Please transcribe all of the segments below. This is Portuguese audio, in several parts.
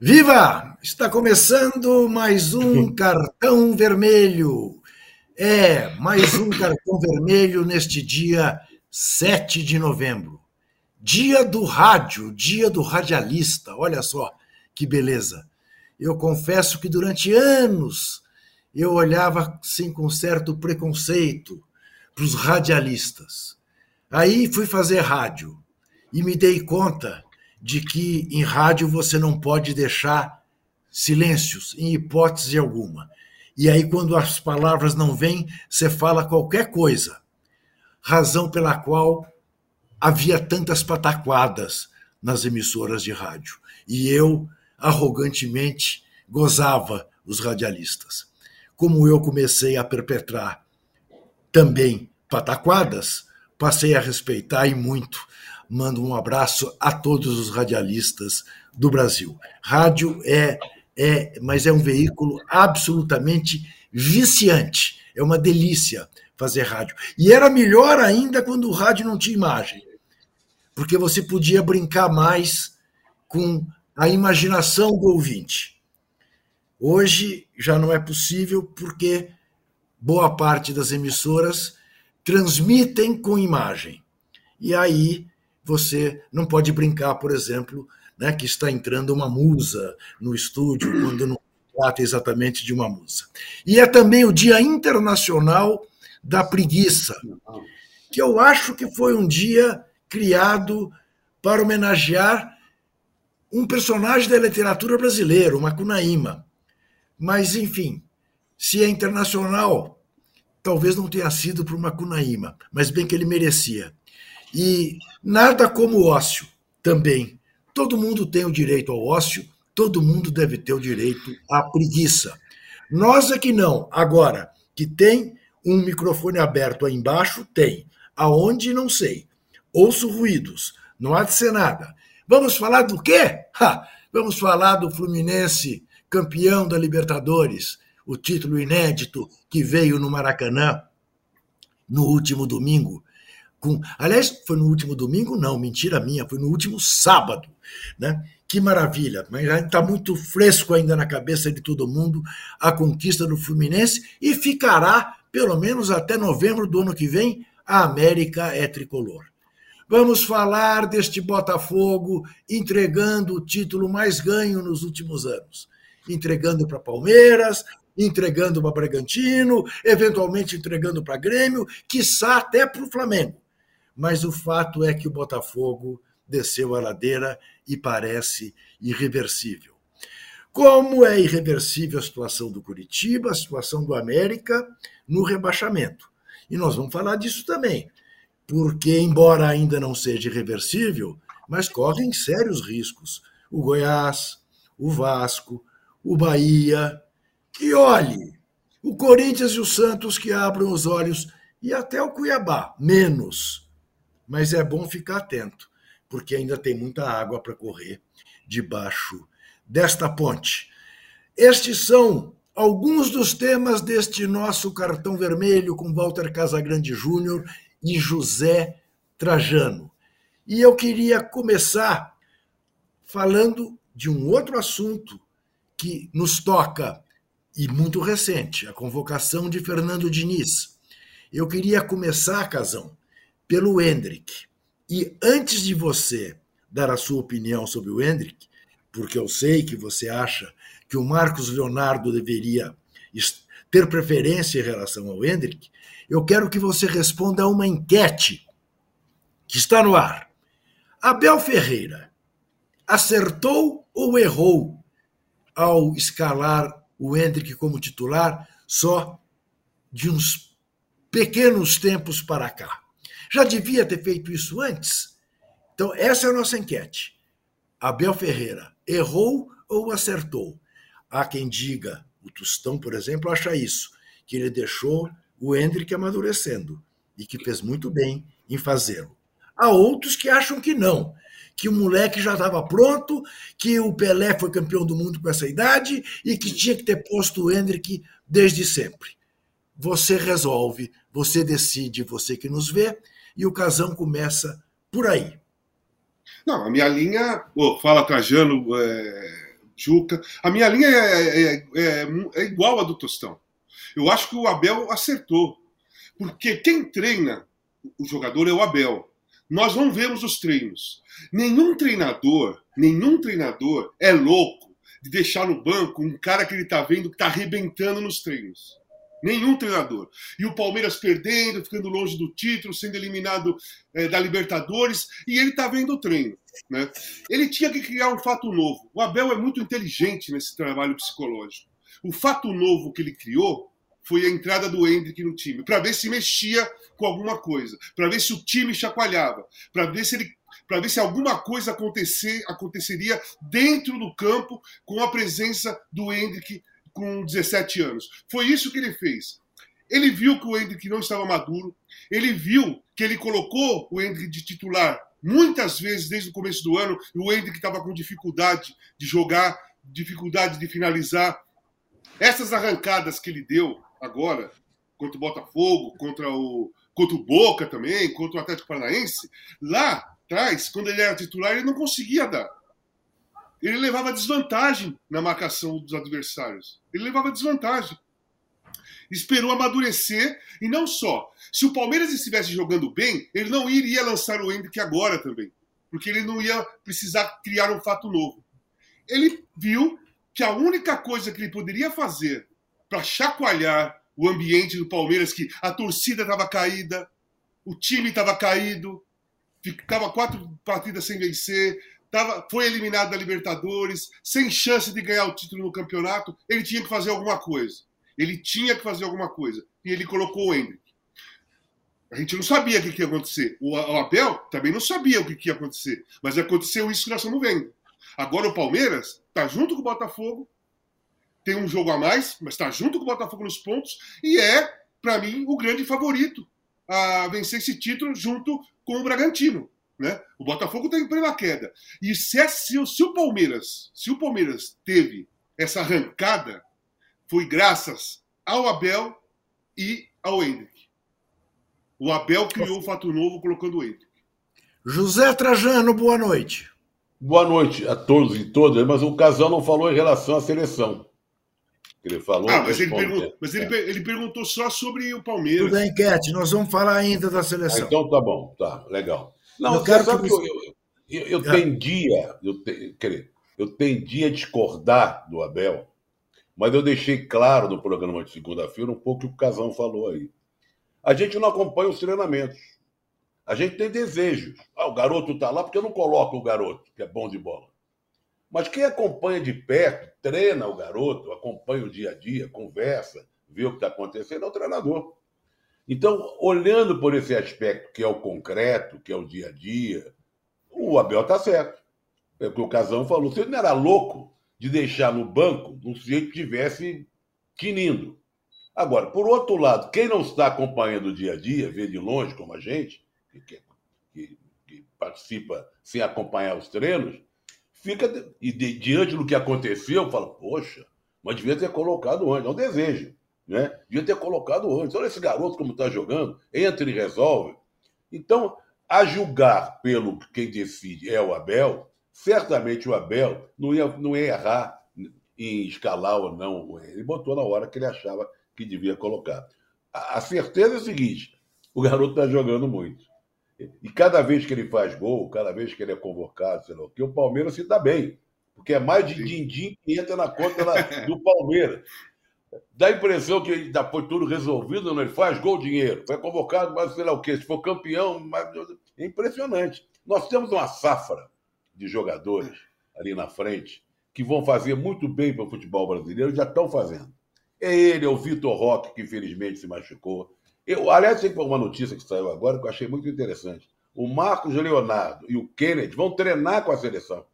Viva! Está começando mais um cartão vermelho. É, mais um cartão vermelho neste dia 7 de novembro. Dia do rádio, dia do radialista. Olha só que beleza. Eu confesso que durante anos eu olhava assim com certo preconceito para os radialistas. Aí fui fazer rádio e me dei conta de que em rádio você não pode deixar silêncios, em hipótese alguma. E aí, quando as palavras não vêm, você fala qualquer coisa. Razão pela qual havia tantas pataquadas nas emissoras de rádio. E eu, arrogantemente, gozava os radialistas. Como eu comecei a perpetrar também pataquadas, passei a respeitar e muito mando um abraço a todos os radialistas do Brasil. Rádio é, é, mas é um veículo absolutamente viciante. É uma delícia fazer rádio. E era melhor ainda quando o rádio não tinha imagem, porque você podia brincar mais com a imaginação do ouvinte. Hoje já não é possível porque boa parte das emissoras transmitem com imagem. E aí você não pode brincar, por exemplo, né, que está entrando uma musa no estúdio, quando não trata exatamente de uma musa. E é também o Dia Internacional da Preguiça, que eu acho que foi um dia criado para homenagear um personagem da literatura brasileira, o Macunaíma. Mas, enfim, se é internacional, talvez não tenha sido para o Macunaíma, mas bem que ele merecia. E nada como ócio também. Todo mundo tem o direito ao ócio, todo mundo deve ter o direito à preguiça. Nós é que não. Agora, que tem um microfone aberto aí embaixo, tem. Aonde, não sei. Ouço ruídos, não há de ser nada. Vamos falar do quê? Ha! Vamos falar do Fluminense, campeão da Libertadores, o título inédito que veio no Maracanã no último domingo com, aliás, foi no último domingo? Não, mentira minha, foi no último sábado. Né? Que maravilha, mas está muito fresco ainda na cabeça de todo mundo a conquista do Fluminense e ficará, pelo menos até novembro do ano que vem, a América é tricolor. Vamos falar deste Botafogo entregando o título mais ganho nos últimos anos. Entregando para Palmeiras, entregando para Bragantino, eventualmente entregando para Grêmio, quiçá até para o Flamengo mas o fato é que o Botafogo desceu a ladeira e parece irreversível. Como é irreversível a situação do Curitiba, a situação do América no rebaixamento. E nós vamos falar disso também, porque, embora ainda não seja irreversível, mas correm sérios riscos. O Goiás, o Vasco, o Bahia. E olhe, o Corinthians e o Santos que abram os olhos, e até o Cuiabá, menos mas é bom ficar atento, porque ainda tem muita água para correr debaixo desta ponte. Estes são alguns dos temas deste nosso cartão vermelho com Walter Casagrande Júnior e José Trajano. E eu queria começar falando de um outro assunto que nos toca e muito recente, a convocação de Fernando Diniz. Eu queria começar, Casão, pelo Hendrick. E antes de você dar a sua opinião sobre o Hendrick, porque eu sei que você acha que o Marcos Leonardo deveria ter preferência em relação ao Hendrick, eu quero que você responda a uma enquete que está no ar. Abel Ferreira acertou ou errou ao escalar o Hendrick como titular só de uns pequenos tempos para cá? Já devia ter feito isso antes? Então, essa é a nossa enquete. Abel Ferreira errou ou acertou? Há quem diga, o Tostão, por exemplo, acha isso, que ele deixou o Hendrick amadurecendo e que fez muito bem em fazê-lo. Há outros que acham que não, que o moleque já estava pronto, que o Pelé foi campeão do mundo com essa idade e que tinha que ter posto o Hendrick desde sempre. Você resolve, você decide, você que nos vê, e o casão começa por aí. Não, a minha linha. Oh, fala, Trajano. É... Juca. A minha linha é, é, é, é igual à do Tostão. Eu acho que o Abel acertou. Porque quem treina o jogador é o Abel. Nós não vemos os treinos. Nenhum treinador, nenhum treinador é louco de deixar no banco um cara que ele está vendo que está arrebentando nos treinos. Nenhum treinador. E o Palmeiras perdendo, ficando longe do título, sendo eliminado é, da Libertadores, e ele está vendo o treino. Né? Ele tinha que criar um fato novo. O Abel é muito inteligente nesse trabalho psicológico. O fato novo que ele criou foi a entrada do Hendrick no time, para ver se mexia com alguma coisa, para ver se o time chacoalhava, para ver se ele para ver se alguma coisa acontecer, aconteceria dentro do campo com a presença do Hendrick com 17 anos. Foi isso que ele fez. Ele viu que o Hendrick não estava maduro, ele viu que ele colocou o Hendrick de titular muitas vezes desde o começo do ano, e o Hendrick estava com dificuldade de jogar, dificuldade de finalizar. Essas arrancadas que ele deu agora, contra o Botafogo, contra o, contra o Boca também, contra o Atlético Paranaense, lá atrás, quando ele era titular, ele não conseguia dar ele levava desvantagem na marcação dos adversários. Ele levava desvantagem. Esperou amadurecer e não só. Se o Palmeiras estivesse jogando bem, ele não iria lançar o Hendrick agora também, porque ele não ia precisar criar um fato novo. Ele viu que a única coisa que ele poderia fazer para chacoalhar o ambiente do Palmeiras, que a torcida estava caída, o time estava caído, ficava quatro partidas sem vencer, tava, foi eliminado da Libertadores, sem chance de ganhar o título no campeonato, ele tinha que fazer alguma coisa. Ele tinha que fazer alguma coisa. E ele colocou o Hendrick. A gente não sabia o que ia acontecer. O Abel também não sabia o que ia acontecer. Mas aconteceu isso que nós estamos vendo. Agora o Palmeiras está junto com o Botafogo, tem um jogo a mais, mas está junto com o Botafogo nos pontos e é, para mim, o grande favorito a vencer esse título junto com o Bragantino. Né? O Botafogo está em plena queda. E se, é, se, se, o Palmeiras, se o Palmeiras teve essa arrancada, foi graças ao Abel e ao Hendrick. O Abel criou o fato novo colocando o Hendrick. José Trajano, boa noite. Boa noite a todos e todas, mas o Casal não falou em relação à seleção. Ele falou. Ah, mas, ele, perguntou, mas ele, é. ele, perguntou só sobre o Palmeiras. Tudo enquete, nós vamos falar ainda da seleção. Ah, então tá bom, tá, legal. Não, eu quero que, você... eu, eu, eu, é. tendia, eu, te, quer eu tendia a discordar do Abel, mas eu deixei claro no programa de segunda-feira um pouco o que o Casão falou aí. A gente não acompanha os treinamentos. A gente tem desejos. Ah, o garoto está lá porque eu não coloco o garoto, que é bom de bola. Mas quem acompanha de perto, treina o garoto, acompanha o dia a dia, conversa, vê o que está acontecendo, é o treinador. Então, olhando por esse aspecto que é o concreto, que é o dia a dia, o Abel está certo. É o que o Casão falou. Ele não era louco de deixar no banco um sujeito que estivesse tinindo. Agora, por outro lado, quem não está acompanhando o dia a dia, vê de longe, como a gente, que, que, que participa sem acompanhar os treinos, fica e de, diante do que aconteceu, fala, poxa, mas devia ter colocado antes, é um desejo. Né? Devia ter colocado antes. Olha esse garoto como está jogando, entra e resolve. Então, a julgar pelo quem decide é o Abel, certamente o Abel não ia, não ia errar em escalar ou não. Ele botou na hora que ele achava que devia colocar. A, a certeza é o seguinte: o garoto está jogando muito. E cada vez que ele faz gol, cada vez que ele é convocado, sei lá o que, o Palmeiras se dá bem. Porque é mais de din-din que entra na conta do Palmeiras. Dá a impressão que já foi tudo resolvido, não? ele faz gol, dinheiro, foi convocado, mas sei lá o quê, se for campeão, mas... é impressionante. Nós temos uma safra de jogadores ali na frente que vão fazer muito bem para o futebol brasileiro, já estão fazendo. É ele, é o Vitor Roque, que infelizmente se machucou. Eu, aliás, tem uma notícia que saiu agora que eu achei muito interessante. O Marcos Leonardo e o Kennedy vão treinar com a seleção.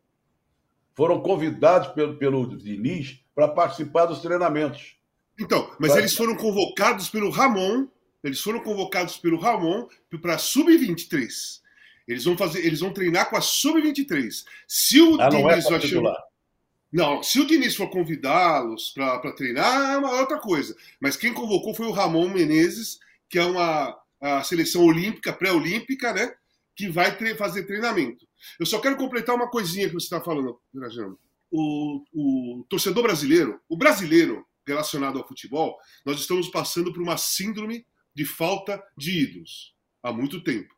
Foram convidados pelo, pelo Diniz para participar dos treinamentos. Então, mas eles foram convocados pelo Ramon, eles foram convocados pelo Ramon para sub-23. Eles vão fazer, eles vão treinar com a sub-23. Se o ah, Diniz não, é chamar... não, se o Diniz for convidá-los para treinar, é uma outra coisa. Mas quem convocou foi o Ramon Menezes, que é uma a seleção olímpica, pré-olímpica, né? Que vai tre fazer treinamento. Eu só quero completar uma coisinha que você está falando, Trajano. o, o torcedor brasileiro, o brasileiro relacionado ao futebol, nós estamos passando por uma síndrome de falta de ídolos há muito tempo.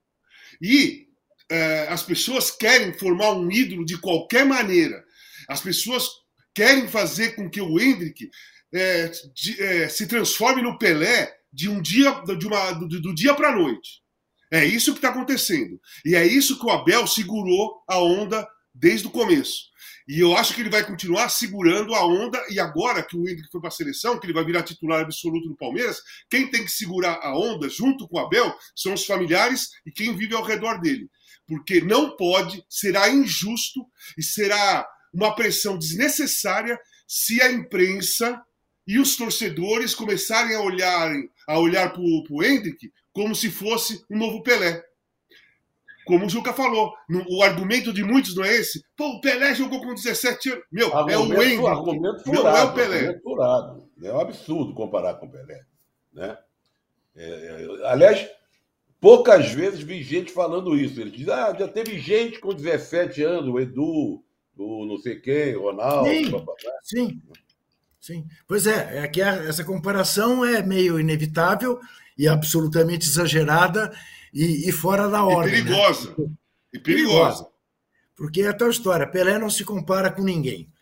E é, as pessoas querem formar um ídolo de qualquer maneira. As pessoas querem fazer com que o Hendrick é, de, é, se transforme no Pelé de um dia, de uma, do, do dia para a noite. É isso que está acontecendo. E é isso que o Abel segurou a onda desde o começo. E eu acho que ele vai continuar segurando a onda. E agora que o Hendrick foi para a seleção, que ele vai virar titular absoluto do Palmeiras, quem tem que segurar a onda junto com o Abel são os familiares e quem vive ao redor dele. Porque não pode, será injusto e será uma pressão desnecessária se a imprensa e os torcedores começarem a olhar, a olhar para o Hendrick como se fosse um novo Pelé. Como o Juca falou, no, o argumento de muitos não é esse. Pô, o Pelé jogou com 17 anos. Meu, argumento, é o Hendrick, argumento furado, não é o Pelé. Furado. É um absurdo comparar com o Pelé. Né? É, é, aliás, poucas vezes vi gente falando isso. Ele diz, ah, já teve gente com 17 anos, o Edu, o não sei quem, o Ronaldo. Sim, sim, sim. Pois é, é que essa comparação é meio inevitável e absolutamente exagerada e, e fora da ordem. E perigosa. Né? E perigosa. Porque é tal história, Pelé não se compara com ninguém.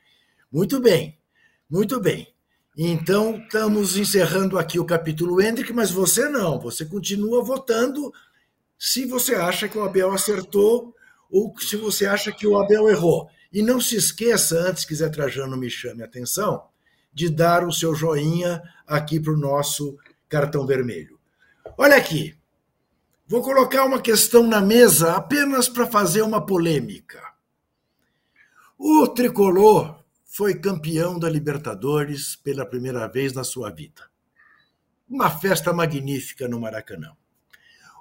Muito bem, muito bem. Então, estamos encerrando aqui o capítulo Hendrick, mas você não, você continua votando se você acha que o Abel acertou ou se você acha que o Abel errou. E não se esqueça, antes que Zé Trajano me chame a atenção, de dar o seu joinha aqui para o nosso cartão vermelho. Olha aqui, vou colocar uma questão na mesa apenas para fazer uma polêmica. O tricolor foi campeão da Libertadores pela primeira vez na sua vida. Uma festa magnífica no Maracanã.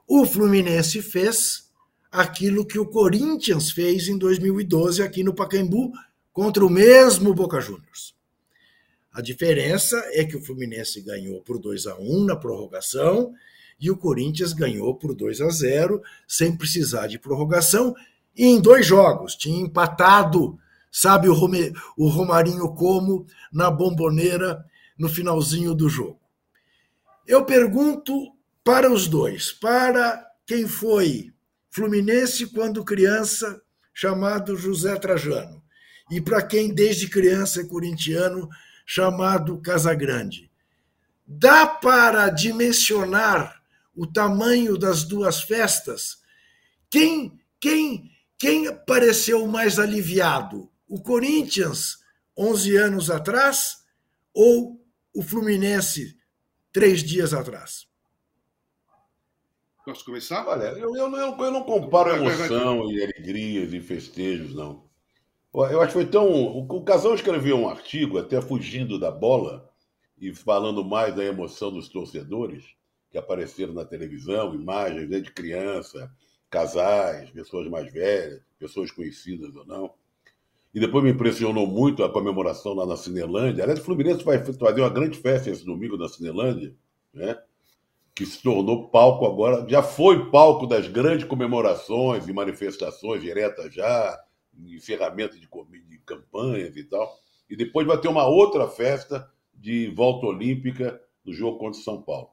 O Fluminense fez aquilo que o Corinthians fez em 2012 aqui no Pacaembu contra o mesmo Boca Juniors. A diferença é que o Fluminense ganhou por 2 a 1 na prorrogação e o Corinthians ganhou por 2 a 0 sem precisar de prorrogação e em dois jogos. Tinha empatado, sabe o, Rome, o Romarinho como na bomboneira no finalzinho do jogo. Eu pergunto para os dois, para quem foi Fluminense quando criança, chamado José Trajano, e para quem desde criança é corintiano, chamado Casagrande. Dá para dimensionar o tamanho das duas festas? Quem quem quem pareceu mais aliviado? O Corinthians 11 anos atrás ou o Fluminense três dias atrás? Posso começar? Olha, eu, eu, eu, eu não comparo emoção e alegrias e festejos, não. Eu acho que foi tão. O, o Casal escreveu um artigo, até fugindo da bola, e falando mais da emoção dos torcedores, que apareceram na televisão, imagens né, de criança, casais, pessoas mais velhas, pessoas conhecidas ou não. E depois me impressionou muito a comemoração lá na Cinelândia. Aliás, o Fluminense vai fazer uma grande festa esse domingo na Cinelândia, né? que se tornou palco agora, já foi palco das grandes comemorações e manifestações diretas já, encerramento de, de campanhas e tal. E depois vai ter uma outra festa de volta olímpica do jogo contra o São Paulo.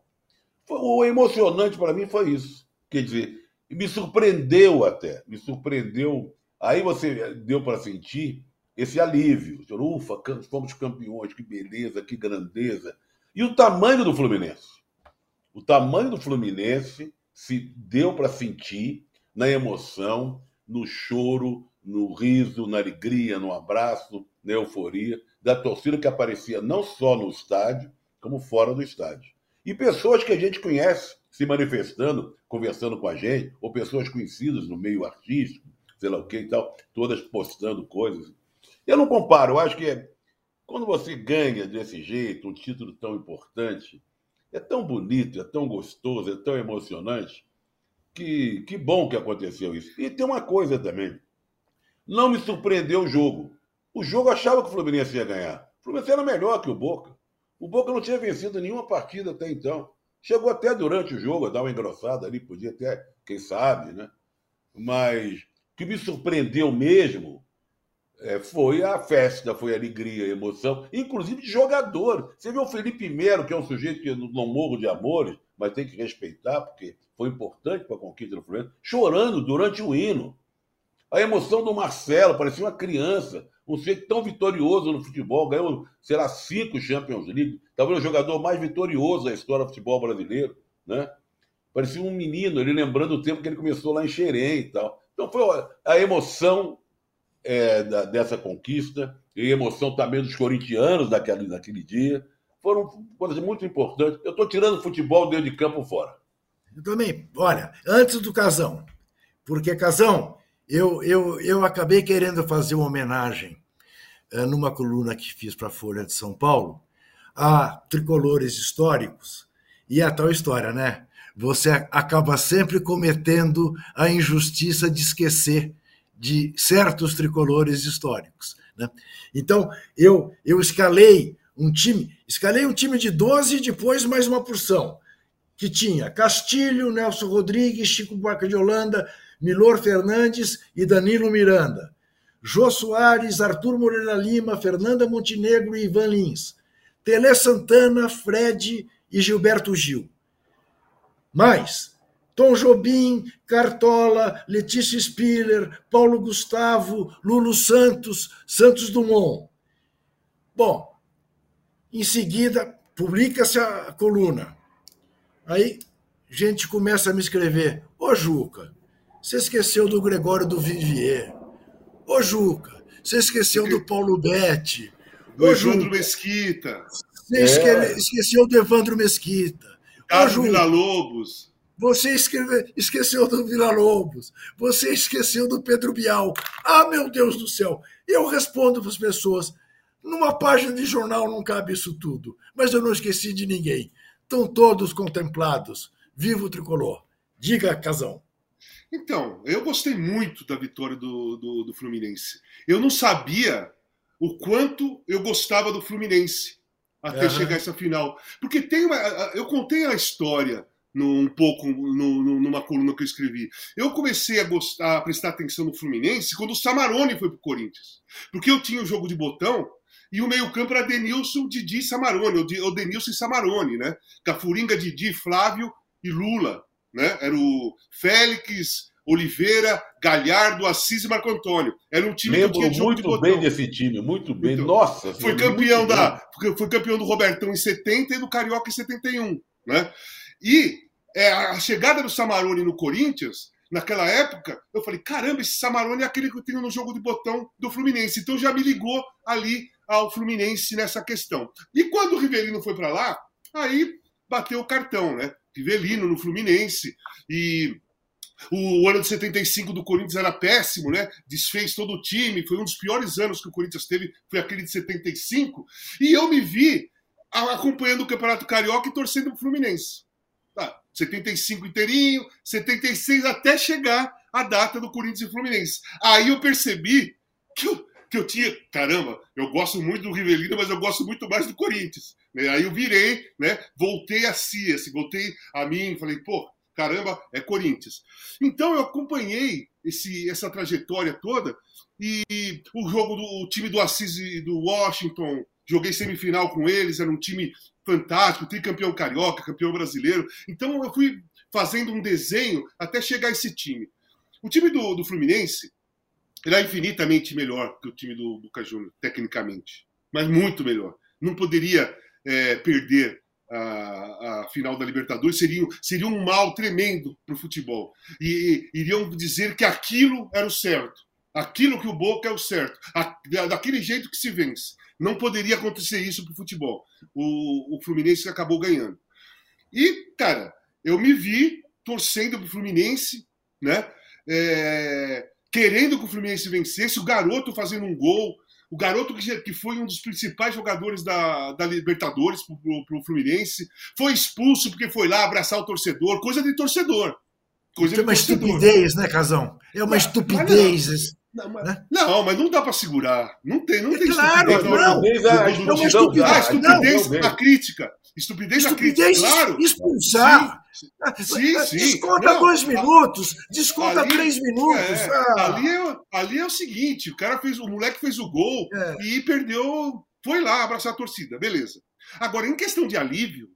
O emocionante para mim foi isso. Quer dizer, me surpreendeu até, me surpreendeu. Aí você deu para sentir esse alívio. Ufa, fomos campeões, que beleza, que grandeza. E o tamanho do Fluminense. O tamanho do Fluminense se deu para sentir na emoção, no choro, no riso, na alegria, no abraço, na euforia da torcida que aparecia não só no estádio, como fora do estádio. E pessoas que a gente conhece se manifestando, conversando com a gente, ou pessoas conhecidas no meio artístico, sei lá o que e tal, todas postando coisas. Eu não comparo, eu acho que é, quando você ganha desse jeito um título tão importante, é tão bonito, é tão gostoso, é tão emocionante, que, que bom que aconteceu isso. E tem uma coisa também. Não me surpreendeu o jogo. O jogo achava que o Fluminense ia ganhar. O Fluminense era melhor que o Boca. O Boca não tinha vencido nenhuma partida até então. Chegou até durante o jogo a dar uma engrossada ali, podia até, quem sabe, né? Mas o que me surpreendeu mesmo é, foi a festa, foi a alegria, a emoção, inclusive de jogador. Você viu o Felipe Melo, que é um sujeito que não morro de amores, mas tem que respeitar, porque foi importante para a conquista do Fluminense, chorando durante o hino. A emoção do Marcelo, parecia uma criança, um sujeito tão vitorioso no futebol, ganhou, será cinco Champions League, talvez o jogador mais vitorioso da história do futebol brasileiro, né? Parecia um menino, ele lembrando o tempo que ele começou lá em Xerém e tal. Então foi a emoção é, da, dessa conquista e a emoção também dos corintianos daquele, daquele dia. Foram coisas muito importantes. Eu estou tirando o futebol dentro de campo fora. Eu também. Olha, antes do Casão, porque Casão, eu, eu, eu acabei querendo fazer uma homenagem é, numa coluna que fiz para a Folha de São Paulo a tricolores históricos e a tal história, né? Você acaba sempre cometendo a injustiça de esquecer de certos tricolores históricos. Né? Então, eu, eu escalei um time, escalei um time de 12 e depois mais uma porção, que tinha Castilho, Nelson Rodrigues, Chico Buarque de Holanda, Milor Fernandes e Danilo Miranda. Jô Soares, Arthur Moreira Lima, Fernanda Montenegro e Ivan Lins. Tele Santana, Fred e Gilberto Gil. Mais Tom Jobim, Cartola, Letícia Spiller, Paulo Gustavo, Lulo Santos, Santos Dumont. Bom, em seguida, publica-se a coluna. Aí, gente começa a me escrever: Ô Juca, você esqueceu do Gregório do Vivier. Ô Juca, você esqueceu do Paulo Betti. Do Evandro Mesquita. Você é. esqueceu do Evandro Mesquita. Carlos Vila Lobos. Você escreve, esqueceu do Vila Lobos. Você esqueceu do Pedro Bial. Ah, meu Deus do céu! Eu respondo para as pessoas. Numa página de jornal não cabe isso tudo. Mas eu não esqueci de ninguém. Estão todos contemplados. Viva o tricolor. Diga, Casão. Então, eu gostei muito da vitória do, do, do Fluminense. Eu não sabia o quanto eu gostava do Fluminense até uhum. chegar essa final. Porque tem uma. Eu contei a história um pouco no, no, numa coluna que eu escrevi. Eu comecei a gostar, a prestar atenção no Fluminense quando o Samarone foi pro Corinthians. Porque eu tinha o jogo de botão e o meio-campo era Denilson, Didi e Samarone, ou Denilson e Samarone, né? Cafuringa, Didi, Flávio e Lula, né? Era o Félix, Oliveira, Galhardo, Assis e Marco Antônio. Era um time Lembro que tinha jogo muito de botão. bem desse time, muito bem. Então, Nossa, foi campeão da, foi campeão do Robertão em 70 e do Carioca em 71, né? E é, a chegada do Samarone no Corinthians, naquela época, eu falei: caramba, esse Samarone é aquele que eu tenho no jogo de botão do Fluminense. Então já me ligou ali ao Fluminense nessa questão. E quando o Rivelino foi para lá, aí bateu o cartão, né? Rivelino no Fluminense. E o ano de 75 do Corinthians era péssimo, né? Desfez todo o time, foi um dos piores anos que o Corinthians teve, foi aquele de 75. E eu me vi acompanhando o Campeonato Carioca e torcendo o Fluminense. 75 inteirinho, 76 até chegar a data do Corinthians e Fluminense. Aí eu percebi que eu, que eu tinha, caramba, eu gosto muito do Rivelino, mas eu gosto muito mais do Corinthians. Né? Aí eu virei, né? Voltei a si, assim, voltei a mim, falei, pô, caramba, é Corinthians. Então eu acompanhei esse, essa trajetória toda e o jogo do o time do Assis e do Washington, joguei semifinal com eles, era um time fantástico, tricampeão carioca, campeão brasileiro. Então eu fui fazendo um desenho até chegar a esse time. O time do, do Fluminense era infinitamente melhor que o time do Boca Juniors, tecnicamente, mas muito melhor. Não poderia é, perder a, a, final da Libertadores, seria, seria um mal tremendo para o futebol. E, e iriam dizer que aquilo era o certo. Aquilo que o Boca é o certo. A, daquele jeito que se vence. Não poderia acontecer isso para o futebol. O Fluminense acabou ganhando. E, cara, eu me vi torcendo para o Fluminense, né? É, querendo que o Fluminense vencesse, o garoto fazendo um gol, o garoto que, que foi um dos principais jogadores da, da Libertadores para o Fluminense, foi expulso porque foi lá abraçar o torcedor, coisa de torcedor. Coisa é uma torcedor. estupidez, né, Casão? É uma estupidez. Não, mas né? não, mas não dá para segurar. Não tem, não é tem claro, estupidez. Não, não. não, é estupidez, ah, estupidez não, na crítica. Estupidez, estupidez na crítica, claro. Expulsar. Sim, sim. Desconta não, dois minutos, desconta ali, três minutos. É, ah. ali, é, ali é o seguinte: o cara fez, o moleque fez o gol é. e perdeu, foi lá abraçar a torcida, beleza. Agora, em questão de alívio,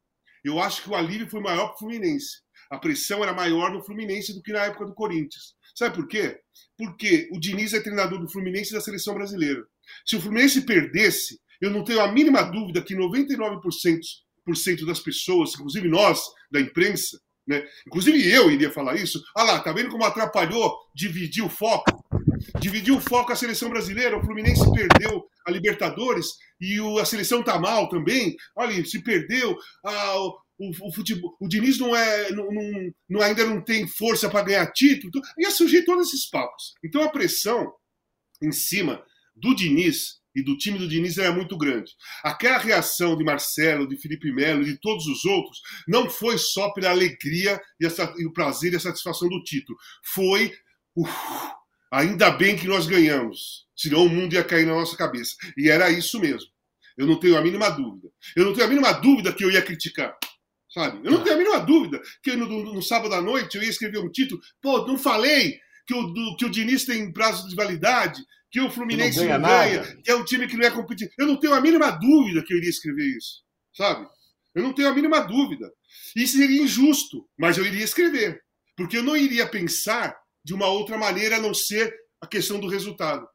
eu acho que o alívio foi maior para o Fluminense. A pressão era maior no Fluminense do que na época do Corinthians. Sabe por quê? Porque o Diniz é treinador do Fluminense e da seleção brasileira. Se o Fluminense perdesse, eu não tenho a mínima dúvida que 99% das pessoas, inclusive nós da imprensa, né? Inclusive eu iria falar isso. Ah lá, tá vendo como atrapalhou dividir o foco? Dividiu o foco a seleção brasileira, o Fluminense perdeu a Libertadores e o, a seleção tá mal também. Olha, se perdeu, a, o, o, futebol, o Diniz não é, não, não, não ainda não tem força para ganhar título, ia surgir todos esses papos. Então a pressão em cima do Diniz e do time do Diniz era muito grande. Aquela reação de Marcelo, de Felipe Melo e de todos os outros não foi só pela alegria e, e o prazer e a satisfação do título. Foi. Uf, ainda bem que nós ganhamos, senão o mundo ia cair na nossa cabeça. E era isso mesmo. Eu não tenho a mínima dúvida. Eu não tenho a mínima dúvida que eu ia criticar. Sabe? Eu não tenho a mínima dúvida que no, no, no sábado à noite eu ia escrever um título. Pô, não falei que o, do, que o Diniz tem prazo de validade, que o Fluminense não ganha, não ganha que é um time que não é competitivo. Eu não tenho a mínima dúvida que eu iria escrever isso. Sabe? Eu não tenho a mínima dúvida. Isso seria injusto, mas eu iria escrever. Porque eu não iria pensar de uma outra maneira a não ser a questão do resultado.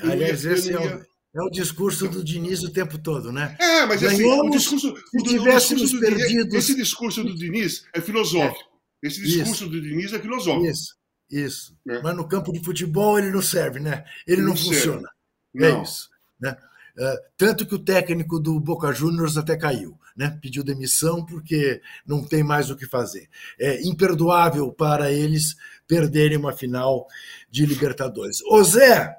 Aliás, ia, esse é, o, é o discurso do Diniz o tempo todo, né? É, mas assim, o discurso, se o, tivéssemos discurso perdido... Do, esse discurso do Diniz é filosófico. É. Esse discurso Isso. do Diniz é filosófico. Isso, isso. É. Mas no campo de futebol ele não serve, né? Ele não, não funciona. Não. É isso. Né? Uh, tanto que o técnico do Boca Juniors até caiu, né? pediu demissão porque não tem mais o que fazer. É imperdoável para eles perderem uma final de Libertadores. Ô Zé,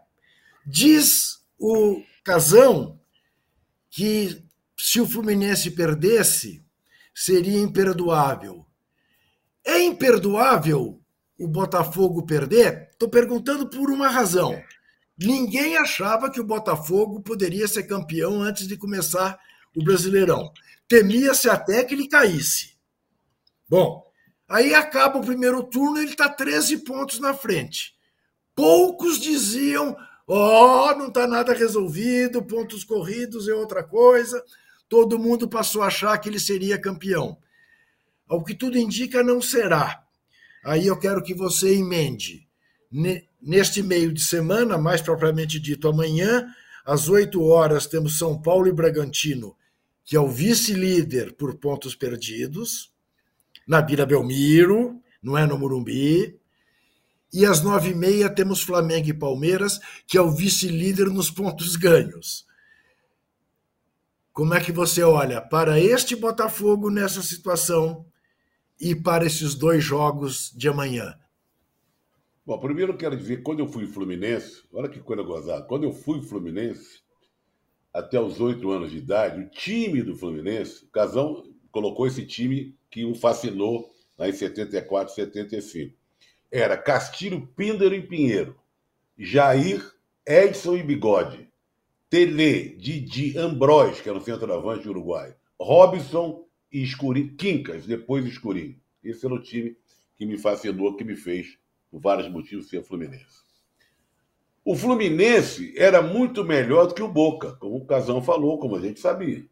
diz o Casão que se o Fluminense perdesse, seria imperdoável. É imperdoável o Botafogo perder? Estou perguntando por uma razão. Ninguém achava que o Botafogo poderia ser campeão antes de começar o Brasileirão. Temia-se até que ele caísse. Bom, aí acaba o primeiro turno ele está 13 pontos na frente. Poucos diziam oh, não está nada resolvido, pontos corridos é outra coisa. Todo mundo passou a achar que ele seria campeão. Ao que tudo indica, não será. Aí eu quero que você emende. Neste meio de semana, mais propriamente dito amanhã, às 8 horas, temos São Paulo e Bragantino, que é o vice-líder por pontos perdidos, na Vila Belmiro, não é no Murumbi. E às nove e meia temos Flamengo e Palmeiras, que é o vice-líder nos pontos ganhos. Como é que você olha para este Botafogo nessa situação e para esses dois jogos de amanhã? Bom, primeiro eu quero dizer, quando eu fui Fluminense, olha que coisa gozada, quando eu fui Fluminense, até os oito anos de idade, o time do Fluminense, o Casão colocou esse time que o fascinou lá em 74, 75 era Castilho, Píndaro e Pinheiro, Jair, Edson e Bigode, Tele, Didi, Ambróis, que era o centroavante Uruguai, Robson e Escurinho, Quincas, depois Escurinho. Esse era o time que me fascinou, que me fez, por vários motivos, ser Fluminense. O Fluminense era muito melhor do que o Boca, como o Casão falou, como a gente sabia.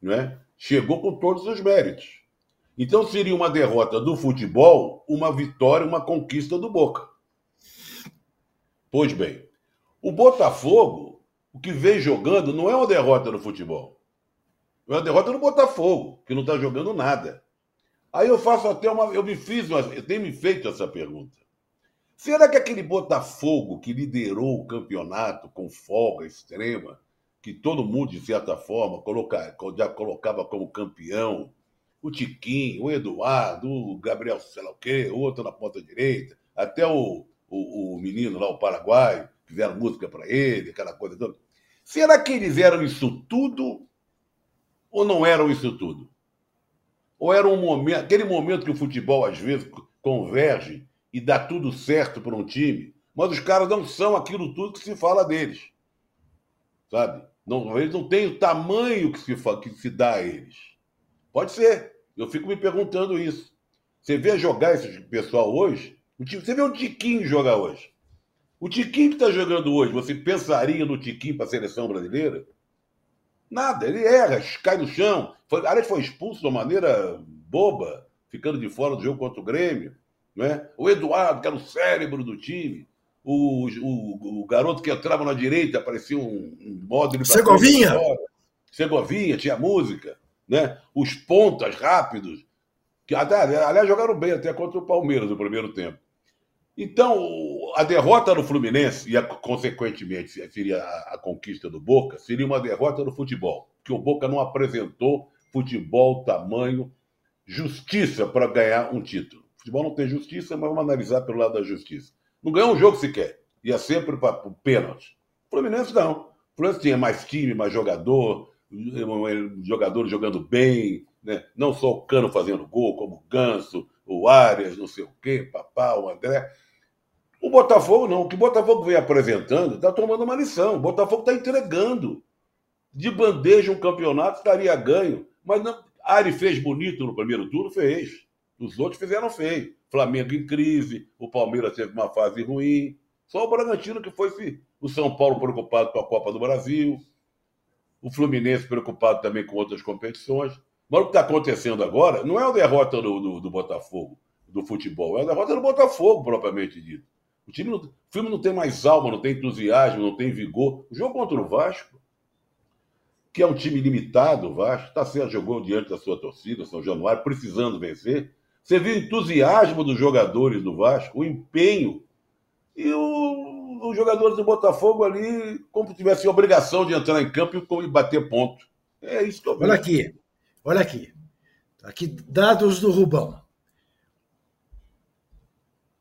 Não é? Chegou com todos os méritos. Então seria uma derrota do futebol, uma vitória, uma conquista do Boca. Pois bem, o Botafogo, o que vem jogando, não é uma derrota no futebol. É uma derrota no Botafogo, que não está jogando nada. Aí eu faço até uma. Eu me fiz, uma, eu tenho me feito essa pergunta. Será que aquele Botafogo que liderou o campeonato com folga extrema, que todo mundo, de certa forma, coloca, já colocava como campeão, o Tiquinho, o Eduardo, o Gabriel, sei lá o quê, outro na ponta direita, até o, o, o menino lá, o paraguaio, fizeram música para ele, aquela coisa toda. Será que eles eram isso tudo ou não eram isso tudo? Ou era um momento, aquele momento que o futebol às vezes converge e dá tudo certo para um time, mas os caras não são aquilo tudo que se fala deles. Sabe? Não, eles não têm o tamanho que se, que se dá a eles. Pode ser. Eu fico me perguntando isso. Você vê jogar esse pessoal hoje, você vê o Tiquinho jogar hoje. O Tiquinho que está jogando hoje, você pensaria no Tiquinho para a seleção brasileira? Nada, ele erra, cai no chão. Foi, aliás, foi expulso de uma maneira boba, ficando de fora do jogo contra o Grêmio. Né? O Eduardo, que era o cérebro do time. O, o, o garoto que entrava na direita, parecia um, um de. Segovinha! Segovinha, tinha música. Né? Os pontas rápidos. Que, aliás, jogaram bem até contra o Palmeiras no primeiro tempo. Então, a derrota do Fluminense, e a, consequentemente seria a, a, conquista do Boca, seria uma derrota do futebol, que o Boca não apresentou futebol, tamanho, justiça para ganhar um título. Futebol não tem justiça, mas vamos analisar pelo lado da justiça. Não ganhou um jogo sequer, ia sempre para o pênalti. Fluminense não. O Fluminense tinha mais time, mais jogador, jogadores jogando bem, né? não só o Cano fazendo gol, como o Ganso, o Arias, não sei o quê, Papá, o André. O Botafogo não. O que o Botafogo vem apresentando está tomando uma lição. O Botafogo está entregando. De bandeja um campeonato estaria ganho. Mas não, Ari fez bonito no primeiro turno, fez. Os outros fizeram feio. Flamengo em crise, o Palmeiras teve uma fase ruim. Só o Bragantino que foi o São Paulo preocupado com a Copa do Brasil. O Fluminense preocupado também com outras competições. Mas o que está acontecendo agora não é a derrota do, do, do Botafogo, do futebol, é a derrota do Botafogo, propriamente dito. O time não, o filme não tem mais alma, não tem entusiasmo, não tem vigor. O jogo contra o Vasco, que é um time limitado, o Vasco, tá certo, jogou diante da sua torcida, São Januário, precisando vencer. Você viu o entusiasmo dos jogadores do Vasco, o empenho. E o, os jogadores do Botafogo ali, como se tivessem obrigação de entrar em campo e bater ponto. É isso que eu vejo. Olha aqui, olha aqui. Aqui, dados do Rubão.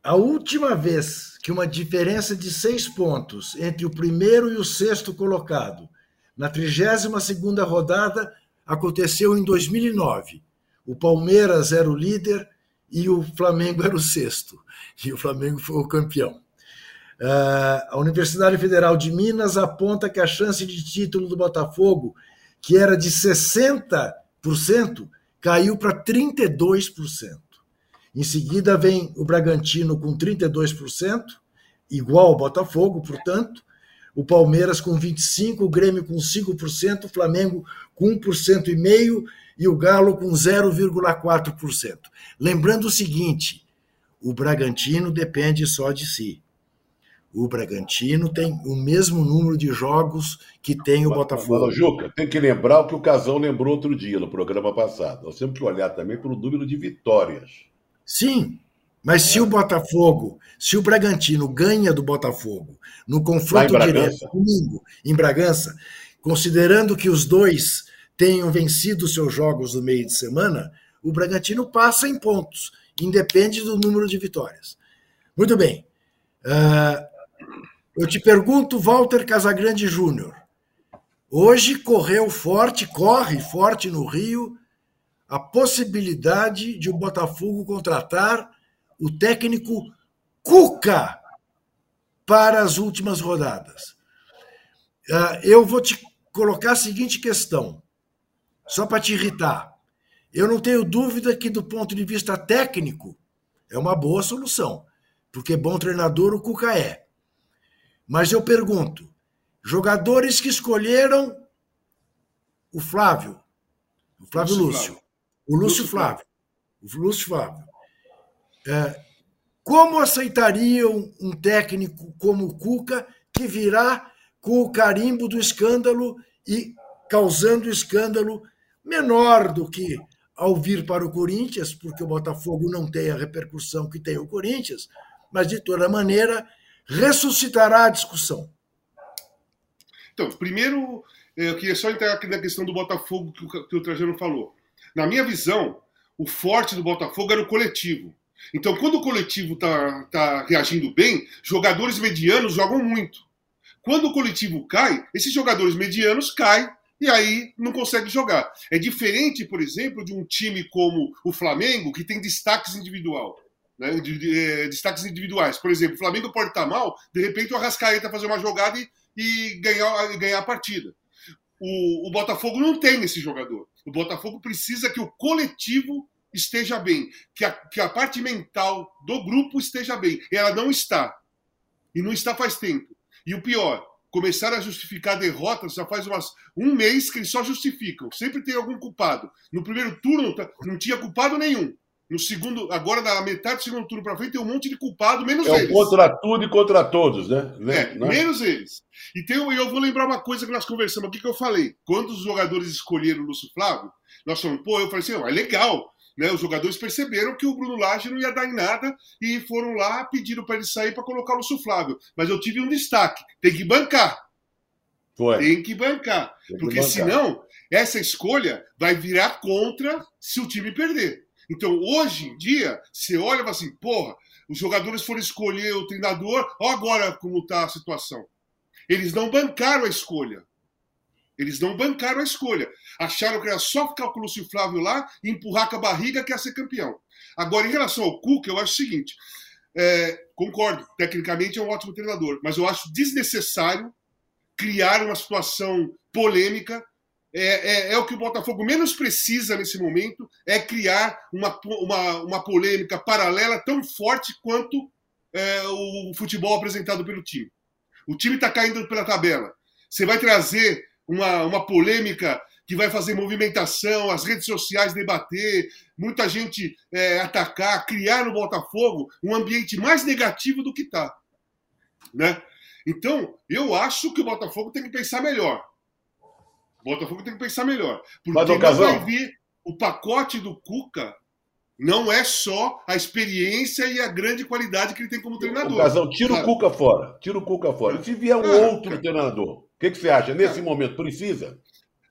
A última vez que uma diferença de seis pontos entre o primeiro e o sexto colocado na 32ª rodada aconteceu em 2009. O Palmeiras era o líder e o Flamengo era o sexto. E o Flamengo foi o campeão. Uh, a Universidade Federal de Minas aponta que a chance de título do Botafogo, que era de 60%, caiu para 32%. Em seguida vem o Bragantino com 32%, igual ao Botafogo, portanto. O Palmeiras com 25%, o Grêmio com 5%, o Flamengo com 1,5% e o Galo com 0,4%. Lembrando o seguinte: o Bragantino depende só de si. O Bragantino tem o mesmo número de jogos que tem o Botafogo. Juca, tem que lembrar o que o Casão lembrou outro dia no programa passado. Nós temos que olhar também para o número de vitórias. Sim, mas se o Botafogo, se o Bragantino ganha do Botafogo no confronto direto domingo em Bragança, considerando que os dois tenham vencido seus jogos no meio de semana, o Bragantino passa em pontos, independe do número de vitórias. Muito bem. Uh, eu te pergunto, Walter Casagrande Júnior. Hoje correu forte, corre forte no Rio a possibilidade de o Botafogo contratar o técnico Cuca para as últimas rodadas. Ah, eu vou te colocar a seguinte questão, só para te irritar. Eu não tenho dúvida que, do ponto de vista técnico, é uma boa solução, porque bom treinador o Cuca é. Mas eu pergunto: jogadores que escolheram o Flávio, o Flávio Lúcio, o Lúcio Flávio. O Lúcio Flávio. É, como aceitariam um técnico como o Cuca que virá com o carimbo do escândalo e causando escândalo menor do que ao vir para o Corinthians, porque o Botafogo não tem a repercussão que tem o Corinthians, mas de toda maneira ressuscitará a discussão. Então, primeiro, eu queria só entrar aqui na questão do Botafogo que o Trajano falou. Na minha visão, o forte do Botafogo era o coletivo. Então, quando o coletivo está tá reagindo bem, jogadores medianos jogam muito. Quando o coletivo cai, esses jogadores medianos caem e aí não consegue jogar. É diferente, por exemplo, de um time como o Flamengo, que tem destaques individual. Né? De, de, é, destaques individuais. Por exemplo, o Flamengo pode estar mal, de repente o Arrascaeta fazer uma jogada e, e ganhar, ganhar a partida. O, o Botafogo não tem esse jogador. O Botafogo precisa que o coletivo esteja bem, que a, que a parte mental do grupo esteja bem. E ela não está. E não está faz tempo. E o pior, começaram a justificar derrotas já faz umas, um mês que eles só justificam. Sempre tem algum culpado. No primeiro turno não tinha culpado nenhum. No segundo, agora da metade do segundo turno para frente tem um monte de culpado, menos é eles. É contra tudo e contra todos, né? É, né? menos eles. E tem, eu vou lembrar uma coisa que nós conversamos aqui que eu falei. Quando os jogadores escolheram o Lúcio Flávio, nós falamos, pô, eu falei assim, oh, é legal. Né, os jogadores perceberam que o Bruno Lage não ia dar em nada e foram lá, pediram para ele sair para colocar o Lúcio Flávio. Mas eu tive um destaque: tem que bancar. Foi. Tem que bancar. Tem que porque bancar. senão, essa escolha vai virar contra se o time perder. Então, hoje em dia, você olha e fala assim: porra, os jogadores foram escolher o treinador, olha agora como está a situação. Eles não bancaram a escolha. Eles não bancaram a escolha. Acharam que era só ficar o Lúcio Flávio lá e empurrar com a barriga que ia ser campeão. Agora, em relação ao Cuca, eu acho o seguinte: é, concordo, tecnicamente é um ótimo treinador, mas eu acho desnecessário criar uma situação polêmica. É, é, é, o que o Botafogo menos precisa nesse momento, é criar uma, uma, uma polêmica paralela tão forte quanto é, o futebol apresentado pelo time. O time está caindo pela tabela. Você vai trazer uma, uma polêmica que vai fazer movimentação, as redes sociais debater, muita gente é, atacar, criar no Botafogo um ambiente mais negativo do que está. Né? Então, eu acho que o Botafogo tem que pensar melhor. O Botafogo tem que pensar melhor. Porque não vai vir o pacote do Cuca não é só a experiência e a grande qualidade que ele tem como treinador. Casão, tira o Cuca fora. Tira o Cuca fora. E se vier um ah, outro cara. treinador, o que, que, você acha? Nesse ah, momento, precisa?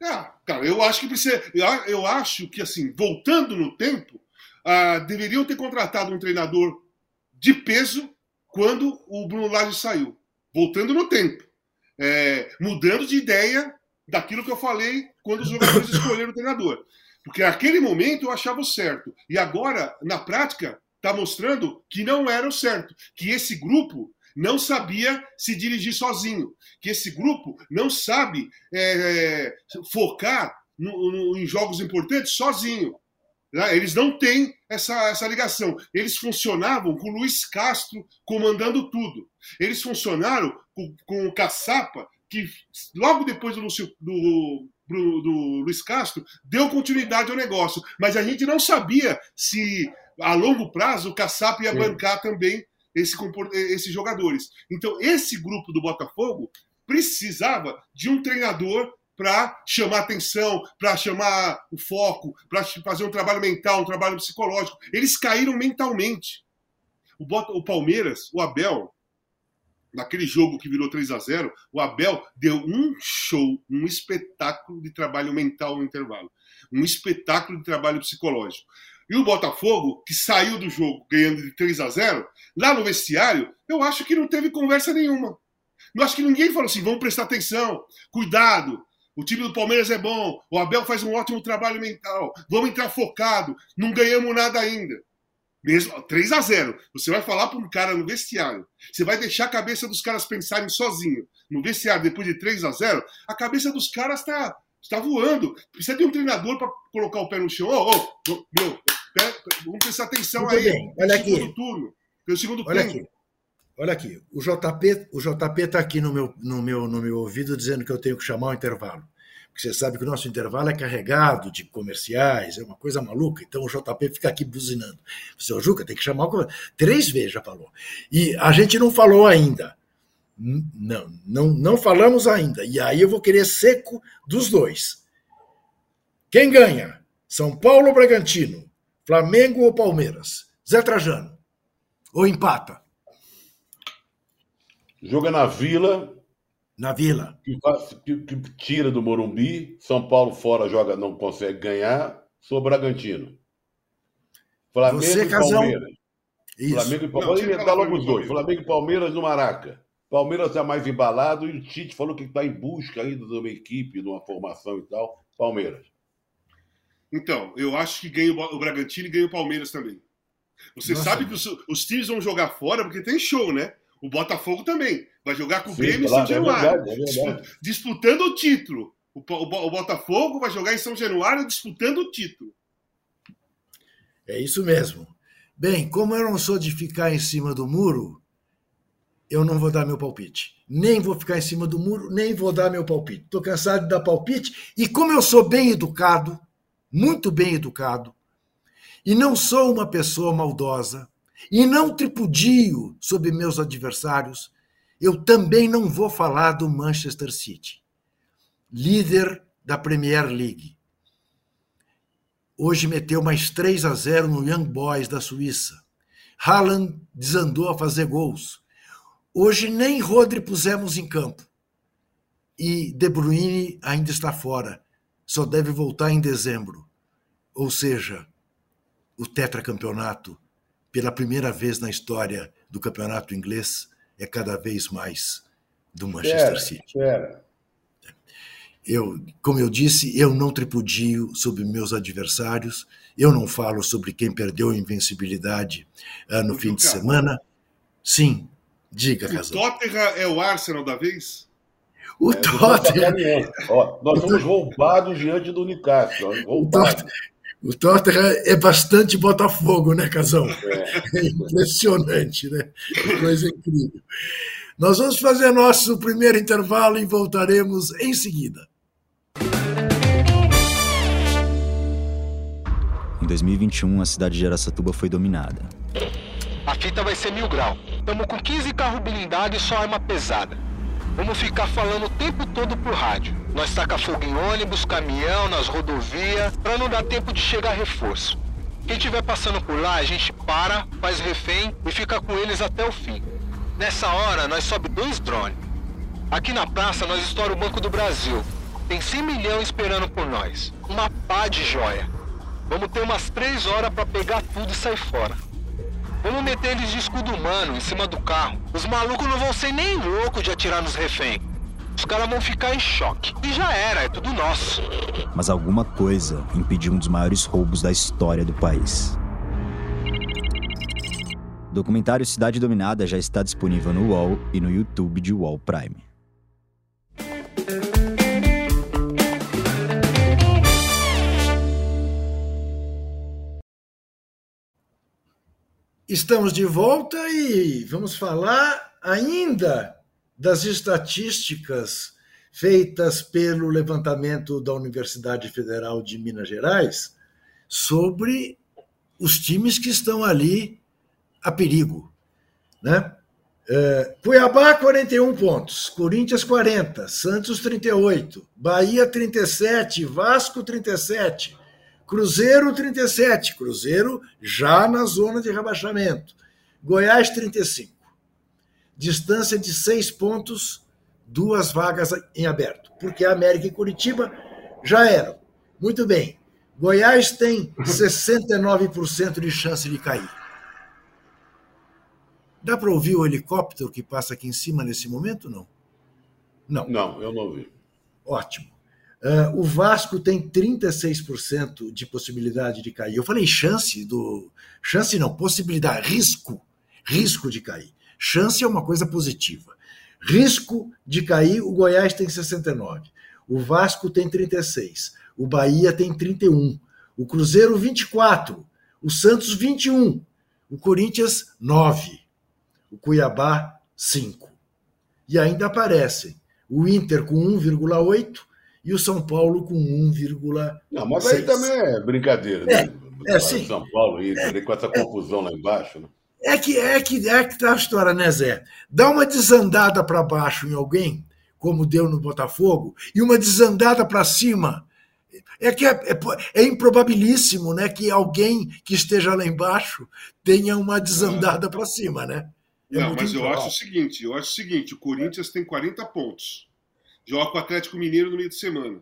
É, cara, eu acho que precisa. Eu, acho que, assim, voltando no tempo, ah, deveriam ter contratado um treinador de peso quando o Bruno Lage saiu. Voltando no tempo. É, mudando de ideia daquilo que eu falei quando os jogadores escolheram o treinador. Porque naquele momento eu achava o certo. E agora, na prática, está mostrando que não era o certo. Que esse grupo não sabia se dirigir sozinho. Que esse grupo não sabe é, focar no, no, em jogos importantes sozinho. Né? Eles não têm essa, essa ligação. Eles funcionavam com o Luiz Castro comandando tudo. Eles funcionaram com, com o Caçapa, que logo depois do, Lúcio, do do, do Luiz Castro, deu continuidade ao negócio. Mas a gente não sabia se a longo prazo o Caçap ia Sim. bancar também esse, esses jogadores. Então, esse grupo do Botafogo precisava de um treinador para chamar atenção, para chamar o foco, para fazer um trabalho mental, um trabalho psicológico. Eles caíram mentalmente. O, Bota, o Palmeiras, o Abel, naquele jogo que virou 3 a 0 o Abel deu um show, um espetáculo de trabalho mental no intervalo, um espetáculo de trabalho psicológico. E o Botafogo, que saiu do jogo ganhando de 3 a 0 lá no vestiário, eu acho que não teve conversa nenhuma. Eu acho que ninguém falou assim: vamos prestar atenção, cuidado, o time do Palmeiras é bom, o Abel faz um ótimo trabalho mental, vamos entrar focado, não ganhamos nada ainda. Mesmo 3 a 0 Você vai falar para um cara no vestiário. Você vai deixar a cabeça dos caras pensarem sozinho. No vestiário, depois de 3 a 0 a cabeça dos caras está tá voando. Precisa de um treinador para colocar o pé no chão. Ô, oh, oh, meu, pera, vamos prestar atenção Muito aí. Bem. Olha aqui. Segundo turno. Segundo Olha aqui. Olha aqui. O JP o JP está aqui no meu, no, meu, no meu ouvido dizendo que eu tenho que chamar o intervalo você sabe que o nosso intervalo é carregado de comerciais, é uma coisa maluca, então o JP fica aqui buzinando. O seu Juca tem que chamar o... Três vezes já falou. E a gente não falou ainda. Não, não, não falamos ainda. E aí eu vou querer seco dos dois. Quem ganha? São Paulo ou Bragantino? Flamengo ou Palmeiras? Zé Trajano. Ou empata? Joga na Vila, na Vila. Que, que, que, tira do Morumbi, São Paulo fora joga, não consegue ganhar, sou Bragantino. Flamengo Você, e Palmeiras. Isso. Flamengo e Palmeiras. Vou inventar logo os dois. Flamengo e Palmeiras no Maraca. Palmeiras está mais embalado e o Tite falou que está em busca ainda de uma equipe, de uma formação e tal. Palmeiras. Então, eu acho que ganha o Bragantino e ganha o Palmeiras também. Você Nossa, sabe que os, os, times vão jogar fora porque tem show, né? O Botafogo também. Vai jogar com o Grêmio claro, em São é Januário. É verdade, é disputando o título. O, o, o, Botafogo vai jogar em São Januário disputando o título. É isso mesmo. Bem, como eu não sou de ficar em cima do muro, eu não vou dar meu palpite. Nem vou ficar em cima do muro, nem vou dar meu palpite. Estou cansado de dar palpite. E como eu sou bem educado, muito bem educado, e não sou uma pessoa maldosa, e não tripudio sobre meus adversários, eu também não vou falar do Manchester City, líder da Premier League. Hoje meteu mais 3 a 0 no Young Boys da Suíça. Haaland desandou a fazer gols. Hoje nem Rodri pusemos em campo. E De Bruyne ainda está fora. Só deve voltar em dezembro. Ou seja, o tetracampeonato, pela primeira vez na história do campeonato inglês, é cada vez mais do Manchester City. Eu, como eu disse, eu não tripudio sobre meus adversários, eu não falo sobre quem perdeu a invencibilidade uh, no fim de semana. Sim, Diga, O Tottenham é o Arsenal da vez? O é, Tottenham. Ó, nós somos roubados diante do Newcastle. O Tottenham, o Tottenham é bastante Botafogo, né, Casão? É. é impressionante, né? Coisa incrível. Nós vamos fazer nosso primeiro intervalo e voltaremos em seguida. Em 2021, a cidade de Aracatuba foi dominada. A fita vai ser mil grau. Tamo com 15 carros blindados e só arma pesada. Vamos ficar falando o tempo todo por rádio. Nós taca fogo em ônibus, caminhão, nas rodovias, pra não dar tempo de chegar reforço. Quem tiver passando por lá, a gente para, faz refém e fica com eles até o fim. Nessa hora, nós sobe dois drones. Aqui na praça, nós estoura o Banco do Brasil. Tem 100 milhões esperando por nós. Uma pá de joia. Vamos ter umas três horas para pegar tudo e sair fora. Vamos meter eles de escudo humano em cima do carro. Os malucos não vão ser nem loucos de atirar nos reféns. Os caras vão ficar em choque. E já era, é tudo nosso. Mas alguma coisa impediu um dos maiores roubos da história do país. O documentário Cidade Dominada já está disponível no UOL e no YouTube de UOL Prime. Estamos de volta e vamos falar ainda das estatísticas feitas pelo levantamento da Universidade Federal de Minas Gerais sobre os times que estão ali a perigo. Né? É, Cuiabá, 41 pontos, Corinthians, 40, Santos, 38, Bahia, 37, Vasco, 37, Cruzeiro 37, Cruzeiro já na zona de rebaixamento. Goiás 35. Distância de seis pontos, duas vagas em aberto, porque a América e Curitiba já eram. Muito bem. Goiás tem 69% de chance de cair. Dá para ouvir o helicóptero que passa aqui em cima nesse momento? Não. Não. Não, eu não ouvi. Ótimo. Uh, o Vasco tem 36% de possibilidade de cair. Eu falei chance do. Chance não, possibilidade, risco. Risco de cair. Chance é uma coisa positiva. Risco de cair, o Goiás tem 69. O Vasco tem 36. O Bahia tem 31. O Cruzeiro, 24. O Santos, 21. O Corinthians, 9. O Cuiabá, 5. E ainda aparecem o Inter com 1,8 e o São Paulo com 1,6. Não, mas aí também é brincadeira, é, né? É, sim. São Paulo e com essa confusão lá embaixo, né? É que é que é que tá a história, né, Zé? Dá uma desandada para baixo em alguém, como deu no Botafogo, e uma desandada para cima. É que é, é, é, improbabilíssimo, né, que alguém que esteja lá embaixo tenha uma desandada para cima, né? É Não, mas eu acho o seguinte, eu acho o seguinte, o Corinthians tem 40 pontos joga com o Atlético Mineiro no meio de semana.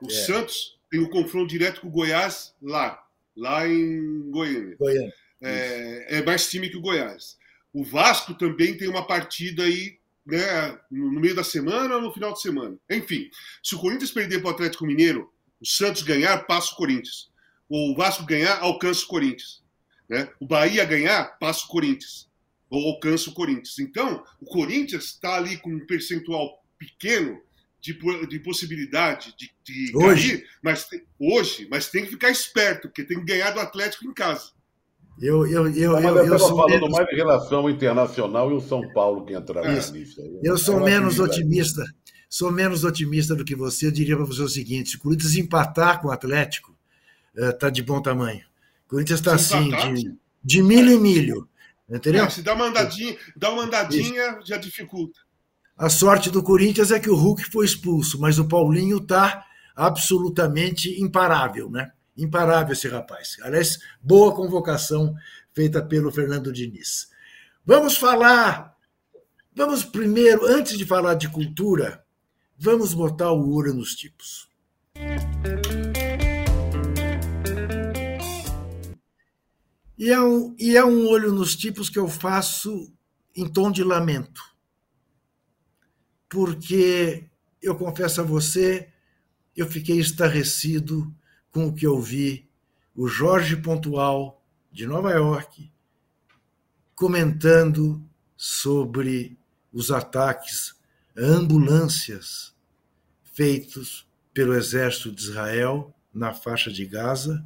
O é. Santos tem o confronto direto com o Goiás lá, lá em Goiânia. Goiânia. É, é, mais time que o Goiás. O Vasco também tem uma partida aí né, no meio da semana ou no final de semana. Enfim, se o Corinthians perder para o Atlético Mineiro, o Santos ganhar, passa o Corinthians. Ou o Vasco ganhar, alcança o Corinthians. Né? O Bahia ganhar, passa o Corinthians, ou alcança o Corinthians. Então, o Corinthians está ali com um percentual pequeno de, de possibilidade de, de hoje. cair, mas hoje, mas tem que ficar esperto, porque tem que ganhar do Atlético em casa. Eu, eu, eu, mas eu, eu, estava falando menos... mais de relação internacional e o São Paulo que entra é. nisso. Eu sou é menos otimista. Sou menos otimista do que você. Eu diria para você o seguinte: se o Corinthians empatar com o Atlético, está eh, de bom tamanho. O Corinthians está assim, de, de milho em milho. Entendeu? É, se dá uma andadinha, dá uma andadinha já dificulta. A sorte do Corinthians é que o Hulk foi expulso, mas o Paulinho está absolutamente imparável, né? Imparável esse rapaz. Aliás, boa convocação feita pelo Fernando Diniz. Vamos falar. Vamos primeiro, antes de falar de cultura, vamos botar o olho nos tipos. E é, um, e é um olho nos tipos que eu faço em tom de lamento. Porque eu confesso a você, eu fiquei estarrecido com o que eu vi o Jorge Pontual, de Nova York, comentando sobre os ataques a ambulâncias feitos pelo exército de Israel na faixa de Gaza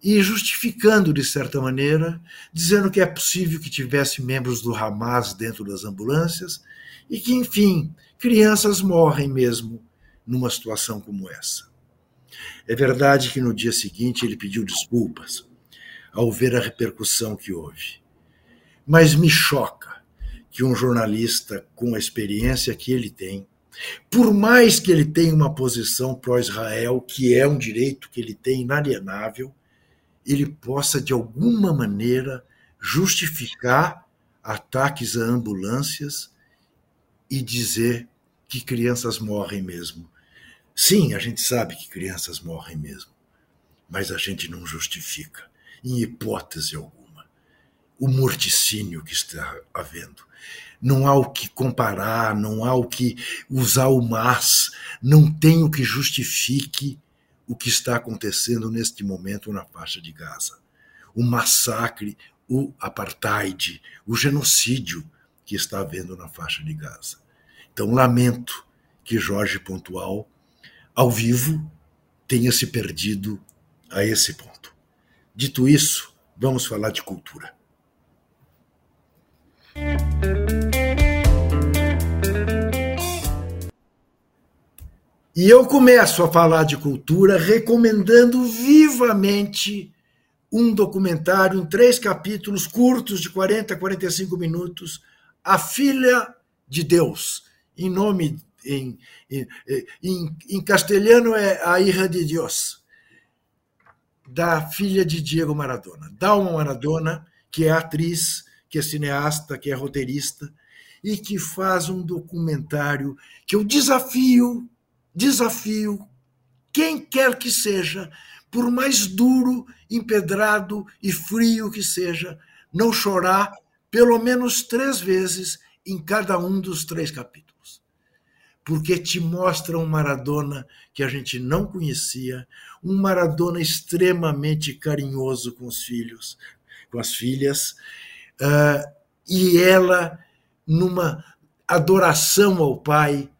e justificando de certa maneira, dizendo que é possível que tivesse membros do Hamas dentro das ambulâncias e que, enfim, crianças morrem mesmo numa situação como essa. É verdade que no dia seguinte ele pediu desculpas ao ver a repercussão que houve. Mas me choca que um jornalista com a experiência que ele tem, por mais que ele tenha uma posição pró-Israel, que é um direito que ele tem inalienável, ele possa, de alguma maneira, justificar ataques a ambulâncias e dizer que crianças morrem mesmo Sim, a gente sabe que crianças morrem mesmo, mas a gente não justifica, em hipótese alguma, o morticínio que está havendo. Não há o que comparar, não há o que usar o mas, não tem o que justifique o que está acontecendo neste momento na faixa de Gaza. O massacre, o apartheid, o genocídio que está havendo na faixa de Gaza. Então, lamento que Jorge Pontual ao vivo tenha se perdido a esse ponto. Dito isso, vamos falar de cultura. E eu começo a falar de cultura recomendando vivamente um documentário em três capítulos curtos, de 40 a 45 minutos, A Filha de Deus, em nome em, em, em castelhano é A Hija de Deus, da filha de Diego Maradona. Dalma Maradona, que é atriz, que é cineasta, que é roteirista, e que faz um documentário que eu desafio, desafio quem quer que seja, por mais duro, empedrado e frio que seja, não chorar pelo menos três vezes em cada um dos três capítulos. Porque te mostra um Maradona que a gente não conhecia, um Maradona extremamente carinhoso com os filhos, com as filhas, uh, e ela numa adoração ao pai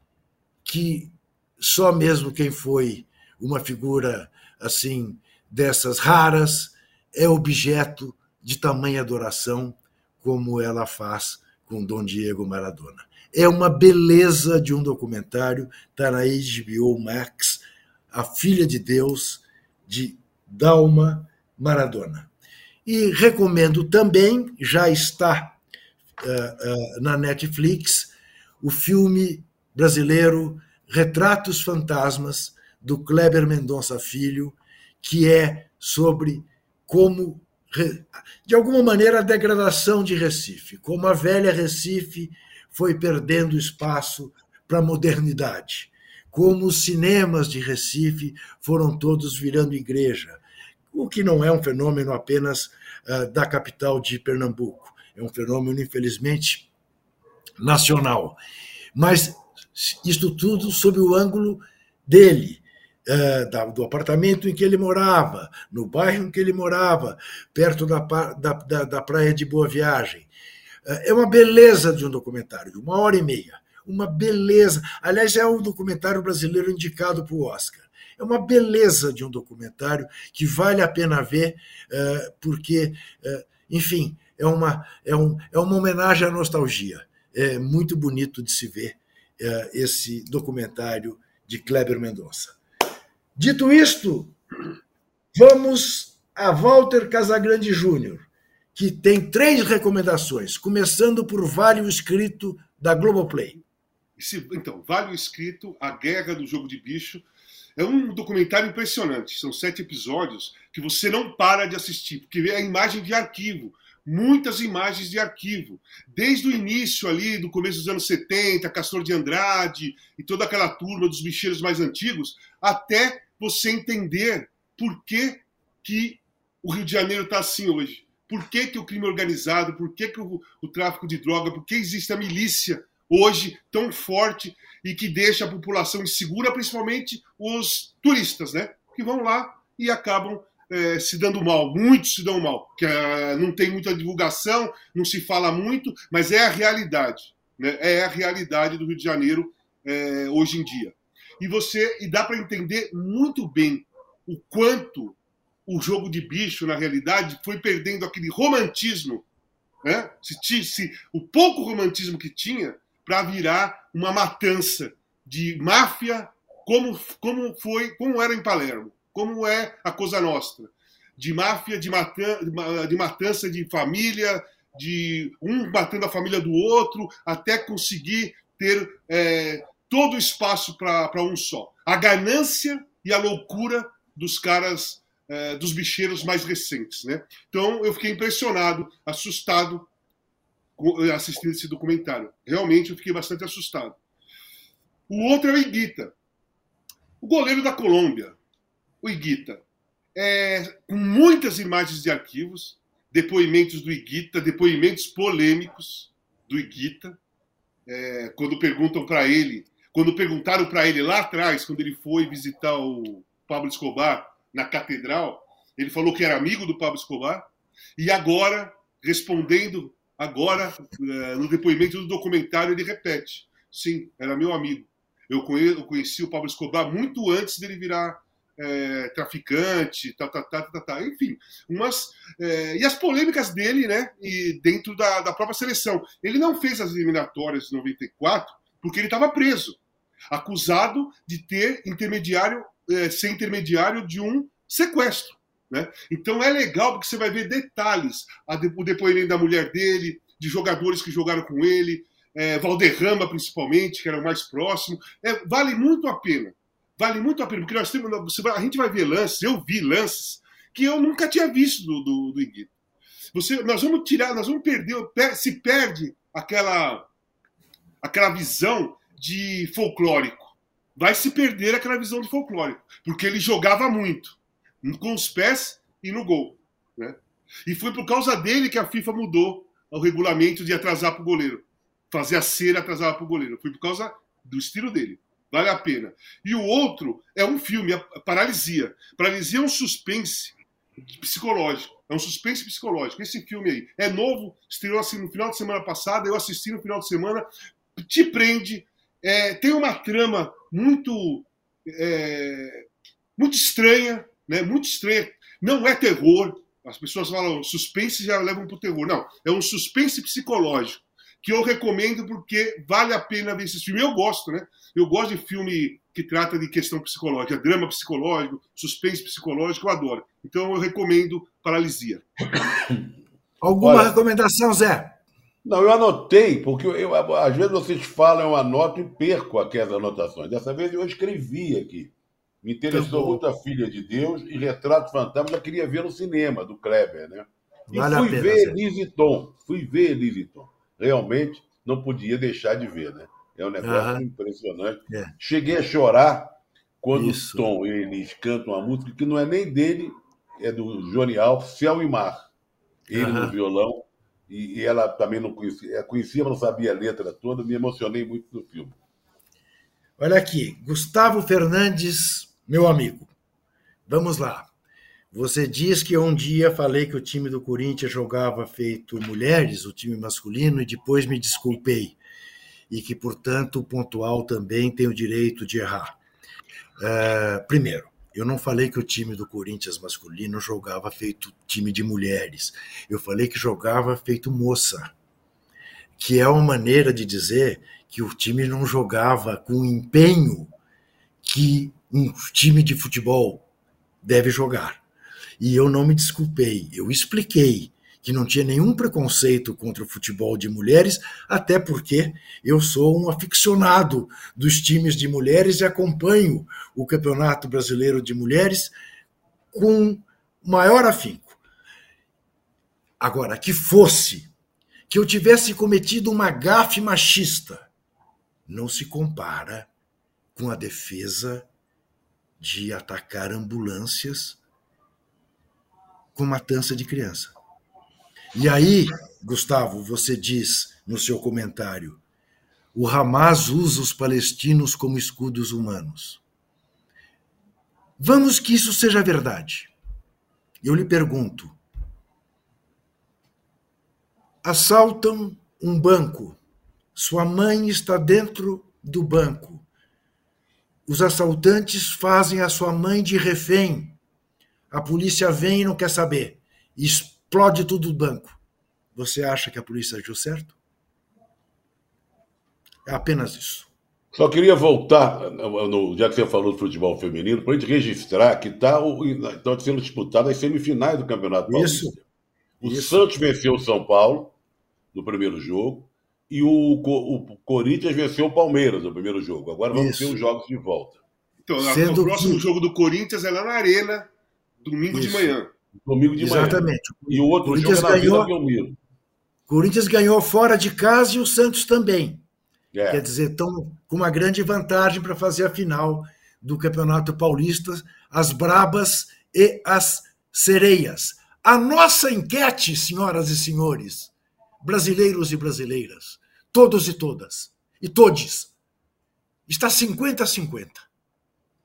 que só mesmo quem foi uma figura assim dessas raras é objeto de tamanha adoração como ela faz com Dom Diego Maradona. É uma beleza de um documentário, está na HBO Max, A Filha de Deus, de Dalma Maradona. E recomendo também, já está uh, uh, na Netflix, o filme brasileiro Retratos Fantasmas, do Kleber Mendonça Filho, que é sobre como, de alguma maneira, a degradação de Recife, como a velha Recife foi perdendo espaço para a modernidade, como os cinemas de Recife foram todos virando igreja, o que não é um fenômeno apenas uh, da capital de Pernambuco, é um fenômeno, infelizmente, nacional. Mas isto tudo sob o ângulo dele, do apartamento em que ele morava, no bairro em que ele morava, perto da, da, da, da praia de Boa Viagem. É, é uma beleza de um documentário, de uma hora e meia. Uma beleza. Aliás, é um documentário brasileiro indicado para o Oscar. É uma beleza de um documentário que vale a pena ver, é, porque, enfim, é uma, é, um, é uma homenagem à nostalgia. É muito bonito de se ver esse documentário de Kleber Mendonça. Dito isto, vamos a Walter Casagrande Júnior, que tem três recomendações, começando por Vale o Escrito da Globoplay. Então, Vale o Escrito, A Guerra do Jogo de Bicho, é um documentário impressionante. São sete episódios que você não para de assistir, porque é imagem de arquivo muitas imagens de arquivo, desde o início ali, do começo dos anos 70, Castor de Andrade e toda aquela turma dos bicheiros mais antigos, até você entender por que, que o Rio de Janeiro está assim hoje. Por que, que o crime organizado, por que, que o, o tráfico de droga, por que existe a milícia hoje tão forte e que deixa a população insegura, principalmente os turistas, né? Que vão lá e acabam é, se dando mal, muitos se dão mal, que é, não tem muita divulgação, não se fala muito, mas é a realidade, né? é a realidade do Rio de Janeiro é, hoje em dia. E você e dá para entender muito bem o quanto o jogo de bicho, na realidade, foi perdendo aquele romantismo, né? se, se, o pouco romantismo que tinha, para virar uma matança de máfia, como, como foi, como era em Palermo como é a Cosa Nostra, de máfia, de, matan de matança de família, de um batendo a família do outro, até conseguir ter é, todo o espaço para um só. A ganância e a loucura dos caras, é, dos bicheiros mais recentes. Né? Então eu fiquei impressionado, assustado assistindo esse documentário. Realmente eu fiquei bastante assustado. O outro é o Iguita, o goleiro da Colômbia o Iguita, é, com muitas imagens de arquivos, depoimentos do Iguita, depoimentos polêmicos do Iguita, é, quando perguntam para ele, quando perguntaram para ele lá atrás, quando ele foi visitar o Pablo Escobar na catedral, ele falou que era amigo do Pablo Escobar, e agora, respondendo, agora, é, no depoimento do documentário, ele repete: sim, era meu amigo. Eu conheci o Pablo Escobar muito antes dele virar é, traficante, tá, tá, tá, tá, tá, enfim, umas é, e as polêmicas dele, né, e dentro da, da própria seleção. Ele não fez as eliminatórias de 94 porque ele estava preso, acusado de ter intermediário, é, ser intermediário de um sequestro. Né? Então é legal porque você vai ver detalhes, o depoimento da mulher dele, de jogadores que jogaram com ele, é, Valderrama principalmente, que era o mais próximo. É, vale muito a pena. Vale muito a pena, porque nós temos, a gente vai ver lances, eu vi lances que eu nunca tinha visto do, do, do. Você, nós vamos tirar, nós vamos perder, se perde aquela, aquela visão de folclórico. Vai se perder aquela visão de folclórico, porque ele jogava muito, com os pés e no gol. Né? E foi por causa dele que a FIFA mudou o regulamento de atrasar para o goleiro. Fazer a cera atrasar para o goleiro. Foi por causa do estilo dele. Vale a pena. E o outro é um filme, a Paralisia. Paralisia é um suspense psicológico. É um suspense psicológico. Esse filme aí é novo, estreou assim no final de semana passada, eu assisti no final de semana, te prende, é, tem uma trama muito é, muito estranha, né? Muito estranha. Não é terror. As pessoas falam suspense já levam para o terror. Não, é um suspense psicológico que eu recomendo porque vale a pena ver esse filme. Eu gosto, né? Eu gosto de filme que trata de questão psicológica, drama psicológico, suspense psicológico, eu adoro. Então eu recomendo Paralisia. Alguma Olha, recomendação, Zé? Não, eu anotei, porque eu, eu, às vezes vocês falam, eu anoto e perco aquelas anotações. Dessa vez eu escrevi aqui. Me interessou muito a Filha de Deus e Retrato Fantasma, eu queria ver no cinema, do Kleber, né? E vale fui pena, ver Elise Tom. Fui ver Elise Tom realmente não podia deixar de ver, né? É um negócio uhum. impressionante. É. Cheguei a chorar quando Isso. o Tom e eles cantam uma música que não é nem dele, é do Johnny Alves, Céu e Mar. Ele uhum. no violão, e, e, ela também não conhecia, é, conhecia, mas não sabia a letra toda, me emocionei muito no filme. Olha aqui, Gustavo Fernandes meu amigo, vamos lá. Você diz que um dia falei que o time do Corinthians jogava feito mulheres, o time masculino, e depois me desculpei. E que, portanto, o pontual também tem o direito de errar. Uh, primeiro, eu não falei que o time do Corinthians masculino jogava feito time de mulheres. Eu falei que jogava feito moça. Que é uma maneira de dizer que o time não jogava com o empenho que um time de futebol deve jogar. E eu não me desculpei, eu expliquei que não tinha nenhum preconceito contra o futebol de mulheres, até porque eu sou um aficionado dos times de mulheres e acompanho o Campeonato Brasileiro de Mulheres com maior afinco. Agora, que fosse que eu tivesse cometido uma gafe machista, não se compara com a defesa de atacar ambulâncias com matança de criança. E aí, Gustavo, você diz no seu comentário: o Hamas usa os palestinos como escudos humanos. Vamos que isso seja verdade. Eu lhe pergunto: assaltam um banco, sua mãe está dentro do banco. Os assaltantes fazem a sua mãe de refém a polícia vem e não quer saber. Explode tudo o banco. Você acha que a polícia agiu certo? É apenas isso. Só queria voltar, no, já que você falou do futebol feminino, para a gente registrar que está tá sendo disputado as semifinais do Campeonato Paulista. Isso. O isso. Santos venceu o São Paulo no primeiro jogo e o, o, Corinthians venceu o Palmeiras no primeiro jogo. Agora vamos isso. ter os jogos de volta. Então, Sendo o próximo que... jogo do Corinthians é lá na Arena, Domingo Isso. de manhã. Domingo de Exatamente. manhã. E o outro Corinthians jogo é na ganhou, Vila Corinthians ganhou fora de casa e o Santos também. É. Quer dizer, estão com uma grande vantagem para fazer a final do Campeonato Paulista, as brabas e as sereias. A nossa enquete, senhoras e senhores, brasileiros e brasileiras, todos e todas, e todes, está 50 a 50.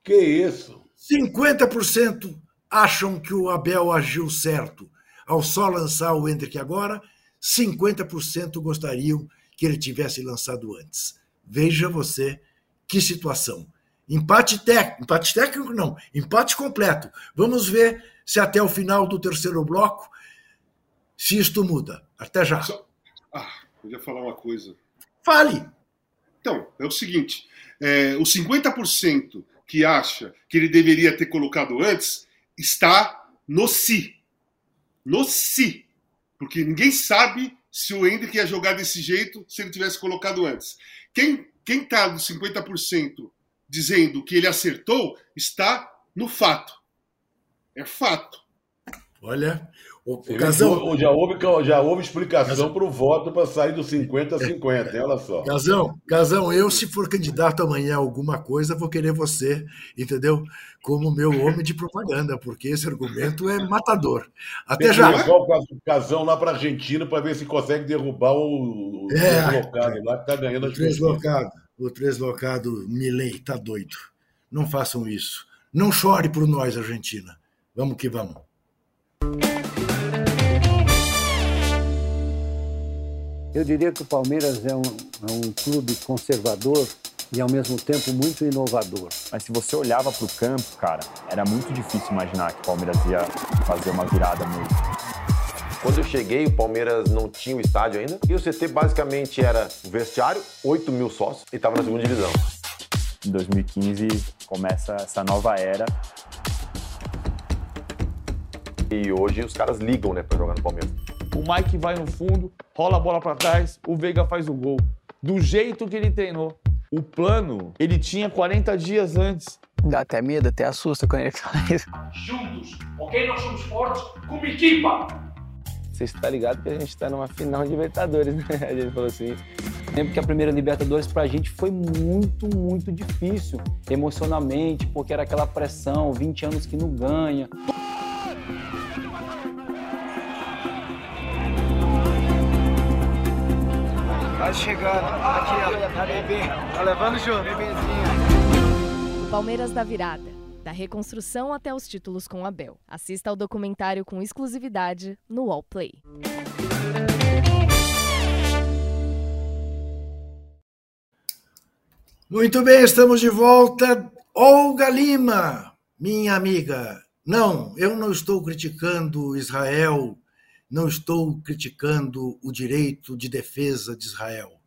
Que isso? 50% acham que o Abel agiu certo ao só lançar o Hendrick agora, 50% gostariam que ele tivesse lançado antes. Veja você que situação. Empate técnico, empate técnico não, empate completo. Vamos ver se até o final do terceiro bloco se isto muda. Até já. Só... Ah, eu ia falar uma coisa. Fale. Então, é o seguinte, é, os 50% que acha que ele deveria ter colocado antes está no si. No si. Porque ninguém sabe se o Hendrick ia jogar desse jeito se ele tivesse colocado antes. Quem quem está nos 50% dizendo que ele acertou está no fato. É fato. Olha, o Casão, já, houve, já houve explicação para o voto para sair dos 50 a 50, olha só. Casão, Casão, eu, se for candidato amanhã a alguma coisa, vou querer você, entendeu? Como meu homem de propaganda, porque esse argumento é matador. Até já. Levar o Casão lá para a Argentina para ver se consegue derrubar o, o é, deslocado lá que está ganhando as o deslocado, o deslocado Milley, tá doido. Não façam isso. Não chore por nós, Argentina. Vamos que vamos. Eu diria que o Palmeiras é um, é um clube conservador e ao mesmo tempo muito inovador. Mas se você olhava para o campo, cara, era muito difícil imaginar que o Palmeiras ia fazer uma virada mesmo. Quando eu cheguei, o Palmeiras não tinha o estádio ainda. E o CT basicamente era o vestiário, 8 mil sócios, e estava na segunda divisão. Em 2015 começa essa nova era. E hoje os caras ligam né, para jogar no Palmeiras o Mike vai no fundo, rola a bola para trás, o Veiga faz o gol. Do jeito que ele treinou. O plano, ele tinha 40 dias antes. Dá até medo, até assusta quando ele faz. Juntos, ok? Nós somos fortes como equipa. Você está ligado que a gente está numa final de Libertadores, né? A gente falou assim. Lembro que a primeira Libertadores pra gente foi muito, muito difícil, emocionalmente, porque era aquela pressão, 20 anos que não ganha. Quase chegando. Aqui, ó. Tá bebê. Tá levando junto. Bebezinho. Palmeiras da Virada. Da reconstrução até os títulos com Abel. Assista ao documentário com exclusividade no Wallplay. Muito bem, estamos de volta. Olga Lima, minha amiga. Não, eu não estou criticando Israel, não estou criticando o direito de defesa de Israel.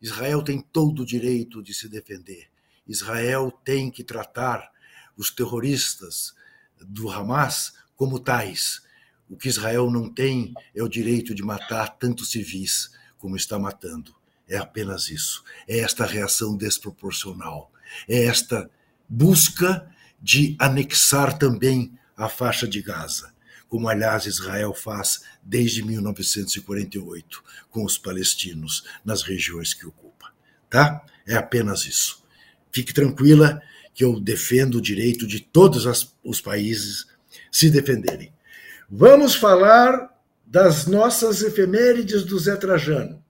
Israel tem todo o direito de se defender. Israel tem que tratar os terroristas do Hamas como tais. O que Israel não tem é o direito de matar tantos civis como está matando. É apenas isso. É esta reação desproporcional. É esta busca de anexar também a faixa de Gaza, como aliás Israel faz desde 1948 com os palestinos nas regiões que ocupa. Tá? É apenas isso. Fique tranquila que eu defendo o direito de todos os países se defenderem. Vamos falar das nossas efemérides do Zé Trajano.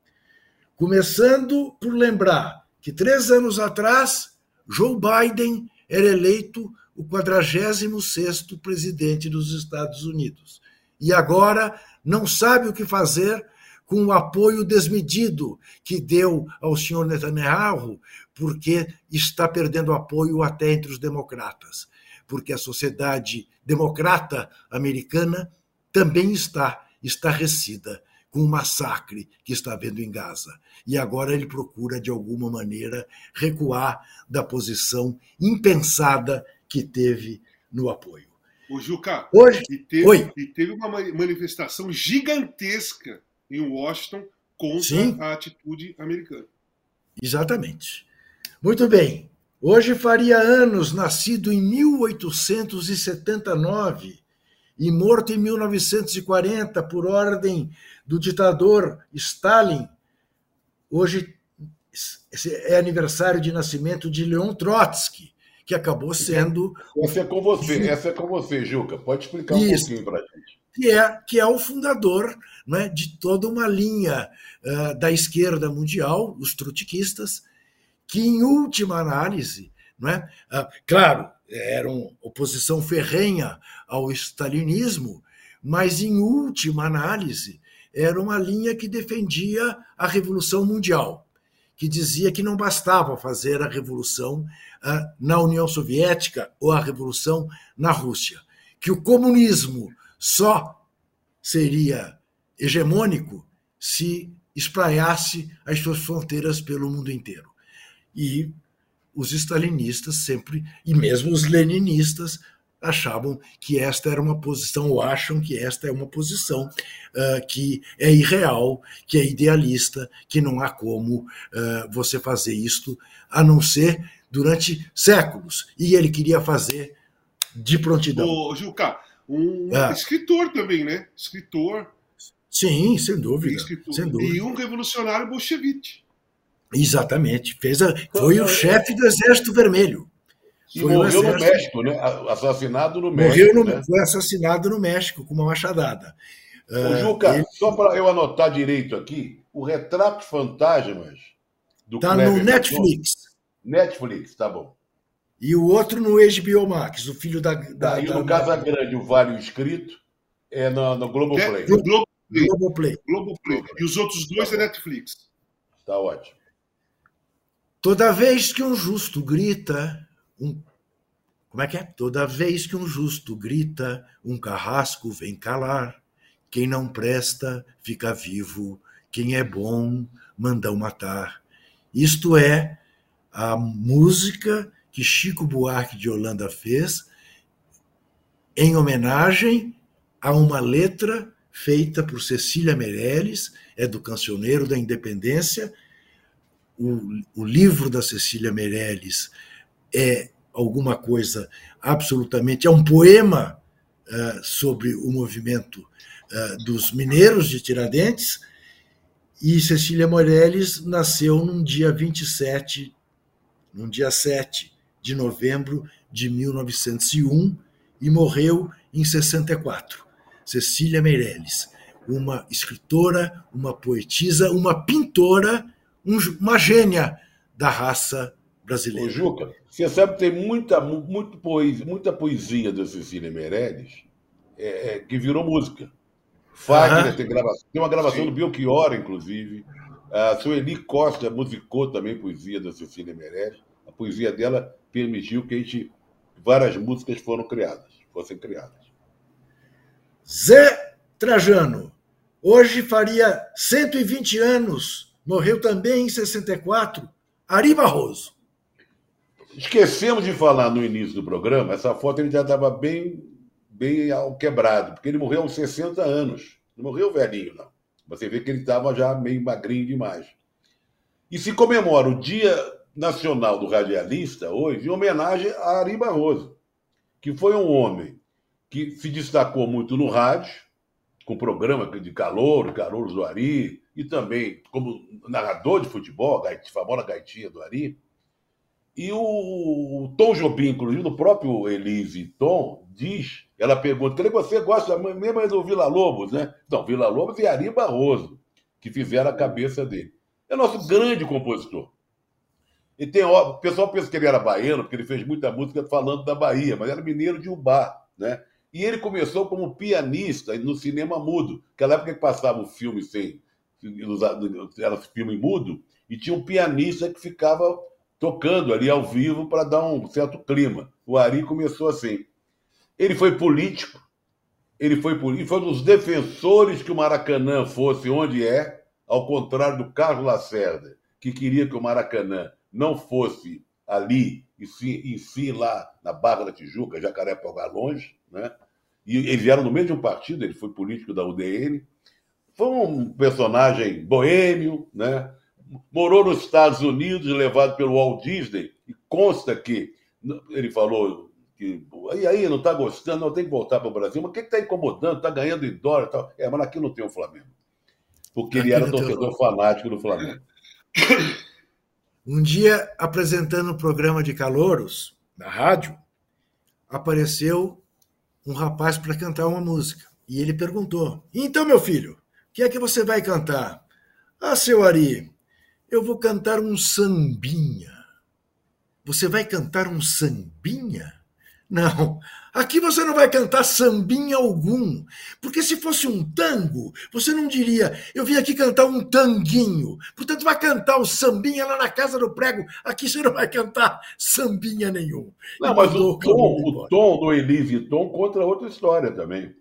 Começando por lembrar que três anos atrás, Joe Biden era eleito o 46º presidente dos Estados Unidos. E agora não sabe o que fazer com o apoio desmedido que deu ao senhor Netanyahu, porque está perdendo apoio até entre os democratas. Porque a sociedade democrata americana também está estarrecida com o massacre que está havendo em Gaza. E agora ele procura, de alguma maneira, recuar da posição impensada que teve no apoio. O Juca, Hoje, e, teve, oi. e teve uma manifestação gigantesca em Washington contra Sim. a atitude americana. Exatamente. Muito bem. Hoje faria anos, nascido em 1879 e morto em 1940 por ordem do ditador Stalin. Hoje é aniversário de nascimento de Leon Trotsky, que acabou sendo. Essa é com você, essa é com você, Juca. Pode explicar um Isso. pouquinho para a gente. Que é, que é o fundador né, de toda uma linha uh, da esquerda mundial, os trotskistas, que, em última análise, não é? Uh, claro, eram oposição ferrenha ao stalinismo, mas, em última análise, era uma linha que defendia a Revolução Mundial, que dizia que não bastava fazer a Revolução uh, na União Soviética ou a Revolução na Rússia, que o comunismo só seria hegemônico se espraiasse as suas fronteiras pelo mundo inteiro. E os stalinistas sempre, e mesmo os leninistas, achavam que esta era uma posição, ou acham que esta é uma posição uh, que é irreal, que é idealista, que não há como uh, você fazer isto, a não ser durante séculos. E ele queria fazer de prontidão. Ô, Juca, um ah. escritor também, né? Escritor. Sim, sem dúvida, escritor. sem dúvida. E um revolucionário bolchevique. Exatamente. Fez a, foi o chefe do Exército Vermelho. E foi morreu no México, né? Assassinado no México. Morreu no, né? Foi assassinado no México com uma machadada. Ô, Juca, ele... só para eu anotar direito aqui, o Retrato Fantasmas do Tá no Netflix. Netflix, tá bom. E o outro no HBO Max, o filho da. da e da, no Casa Grande, o Vale Escrito, é no, no Globoplay. É, no Globoplay. Globoplay. Globoplay. E os outros dois é Netflix. Tá ótimo. Toda vez que um justo grita, um... como é que é? Toda vez que um justo grita, um carrasco vem calar. Quem não presta, fica vivo. Quem é bom, mandam matar. Isto é a música que Chico Buarque de Holanda fez em homenagem a uma letra feita por Cecília Meirelles, é do Cancioneiro da Independência. O, o livro da Cecília Meirelles é alguma coisa absolutamente. É um poema uh, sobre o movimento uh, dos mineiros de Tiradentes. E Cecília Meirelles nasceu num dia 27, num dia 7 de novembro de 1901 e morreu em 64. Cecília Meirelles, uma escritora, uma poetisa, uma pintora, um, uma gênia da raça brasileira. Ô, Juca, você sabe que tem muita, muito poesia, muita poesia da Cecília Meirelles é, é, que virou música. Fagner tem, gravação, tem uma gravação Sim. do Belchior, inclusive. A Sueli Costa musicou também poesia da Cecília Meirelles. A poesia dela permitiu que a gente, várias músicas foram criadas, fossem criadas. Zé Trajano, hoje faria 120 anos, morreu também em 64, Ari Barroso. Esquecemos de falar no início do programa, essa foto ele já estava bem, bem quebrado, porque ele morreu aos 60 anos. Não morreu velhinho, não. Você vê que ele estava já meio magrinho demais. E se comemora o Dia Nacional do Radialista hoje em homenagem a Ari Barroso, que foi um homem que se destacou muito no rádio, com programa de calor, calouros do Ari, e também como narrador de futebol, a famosa gaitinha do Ari. E o, Tom Jobim, inclusive, no próprio Elise Tom, diz, ela pergunta, que você gosta mesmo do Vila Lobos, né? Não, Vila Lobos e Ari Barroso, que fizeram a cabeça dele. É nosso grande compositor. E tem, o pessoal pensa que ele era baiano, porque ele fez muita música falando da Bahia, mas era mineiro de Ubá, né? E ele começou como pianista no cinema mudo, aquela época que passava o filme sem. Era filme mudo, e tinha um pianista que ficava tocando ali ao vivo para dar um certo clima. O Ari começou assim. Ele foi político, ele foi, ele foi um dos defensores que o Maracanã fosse onde é, ao contrário do Carlos Lacerda, que queria que o Maracanã não fosse ali, e sim, e sim lá na Barra da Tijuca, Jacaré-Pau Longe, né? E eles vieram no mesmo partido, ele foi político da UDN. Foi um personagem boêmio, né? Morou nos Estados Unidos, levado pelo Walt Disney, e consta que ele falou que e aí não está gostando, não tem que voltar para o Brasil, mas o que está incomodando? Está ganhando em dólar e tal. É, mas aqui não tem o Flamengo. Porque aqui ele era torcedor fanático do Flamengo. Um dia, apresentando um programa de calouros na rádio, apareceu um rapaz para cantar uma música. E ele perguntou: Então, meu filho, o que é que você vai cantar? Ah, seu Ari, eu vou cantar um sambinha. Você vai cantar um sambinha? Não, aqui você não vai cantar sambinha algum, porque se fosse um tango, você não diria, eu vim aqui cantar um tanguinho. Portanto, vai cantar o sambinha lá na casa do prego. Aqui você não vai cantar sambinha nenhum. Não, mas o tom, o tom do Elise Tom conta outra história também.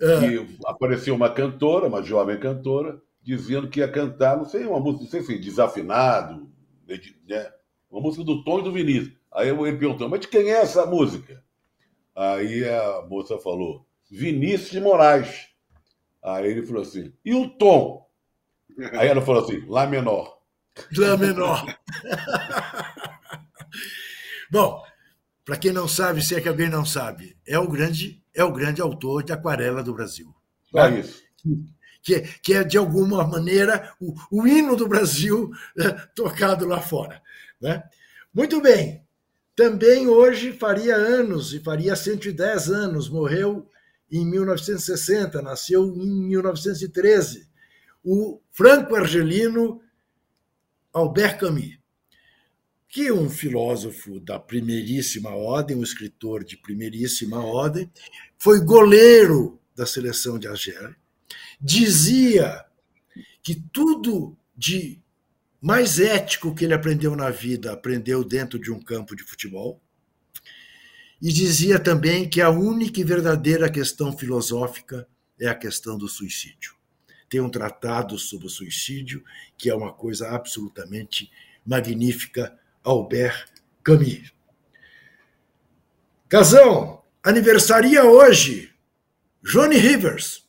É. Que apareceu uma cantora, uma jovem cantora, dizendo que ia cantar, não sei, uma música, não sei se desafinado, né? uma música do Tom e do Vinícius. Aí ele perguntou, mas de quem é essa música? Aí a moça falou, Vinícius de Moraes. Aí ele falou assim, e o Tom? Aí ela falou assim, Lá menor. Lá menor. Bom, para quem não sabe, se é que alguém não sabe, é o grande, é o grande autor de Aquarela do Brasil. Só né? isso que, é, que é, de alguma maneira, o, o hino do Brasil é, tocado lá fora. Né? Muito bem. Também hoje faria anos, e faria 110 anos, morreu em 1960, nasceu em 1913, o franco-argelino Albert Camus, que é um filósofo da primeiríssima ordem, um escritor de primeiríssima ordem, foi goleiro da seleção de Argélia, dizia que tudo de mais ético que ele aprendeu na vida aprendeu dentro de um campo de futebol. E dizia também que a única e verdadeira questão filosófica é a questão do suicídio. Tem um tratado sobre o suicídio que é uma coisa absolutamente magnífica, Albert Camus. Casão, aniversaria hoje Johnny Rivers,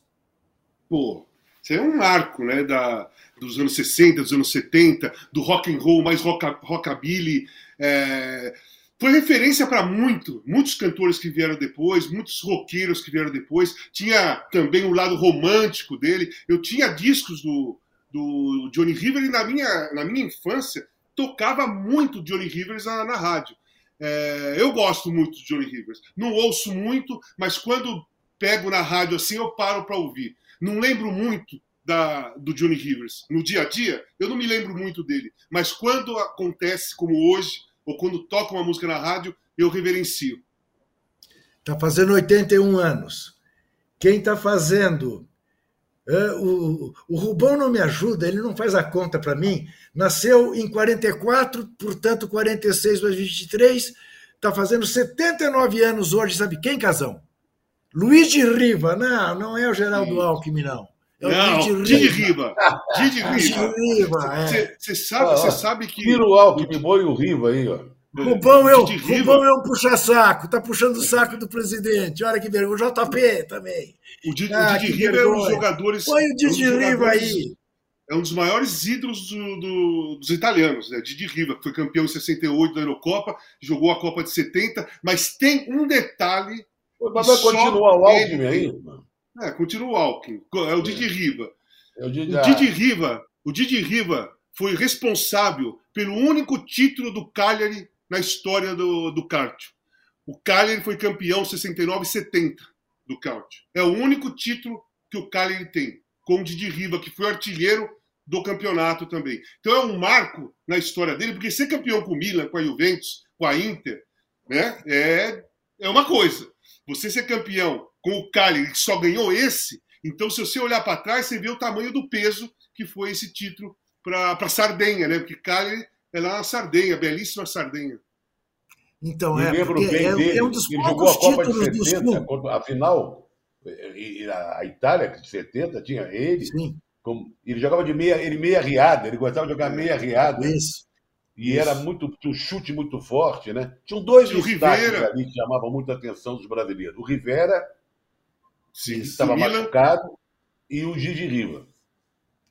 pô, isso é um marco, né, da, dos anos 60, dos anos 70, do rock and roll, mais rock, rockabilly. É, foi referência para muito, muitos cantores que vieram depois, muitos roqueiros que vieram depois. Tinha também o lado romântico dele. Eu tinha discos do, do Johnny Rivers e na minha, na minha infância tocava muito Johnny Rivers na, na rádio. É, eu gosto muito de Johnny Rivers. Não ouço muito, mas quando pego na rádio assim, eu paro para ouvir. Não lembro muito da, do Johnny Rivers. No dia a dia, eu não me lembro muito dele. Mas quando acontece, como hoje, ou quando toca uma música na rádio, eu reverencio. Está fazendo 81 anos. Quem está fazendo. É, o, o Rubão não me ajuda, ele não faz a conta para mim. Nasceu em 44, portanto, 46 mais 23, está fazendo 79 anos hoje, sabe quem, Casão? Luiz de Riva. Não, não é o Geraldo Sim. Alckmin, não. É não, Didi Riva. Didi Riva. Você é. sabe, você sabe que. Tira o Alckmin, põe o Riva aí, ó. Rubão é, um, Rubão é um puxa-saco, tá puxando o saco do presidente. Olha que vergonha. O JP também. O Didi, ah, o Didi Riva vergonha. é um dos jogadores. Põe o Didi é um Riva aí. É um dos maiores ídolos do, do, dos italianos, né? Didi Riva, que foi campeão em 68 da Eurocopa, jogou a Copa de 70, mas tem um detalhe. Mas vai continuar o Alckmin aí? É, continua o Alckmin. É o Didi Riva. É o Didi, o Didi Riva. O Didi Riva foi responsável pelo único título do Cagliari na história do, do kart. O Cagliari foi campeão 69 e 70 do kart. É o único título que o Cagliari tem, com o Didi Riva, que foi artilheiro do campeonato também. Então é um marco na história dele, porque ser campeão com o Milan, com a Juventus, com a Inter, né, é, é uma coisa. Você ser campeão com o Cagliari, que só ganhou esse, então se você olhar para trás, você vê o tamanho do peso que foi esse título para Sardenha, né? Porque Cagliari é lá na Sardenha, belíssima Sardenha. Então, é, lembro bem é, dele. é um dos ele jogou a Copa de 70, a final, a Itália de 70 tinha ele. Sim. Como, ele jogava de meia, ele meia riada, ele gostava de jogar meia riada. Isso. E Isso. era muito, um chute muito forte, né? Tinham dois destaques ali que chamavam muita atenção dos brasileiros. O Rivera, Sim, que estava machucado, e o Gigi Riva.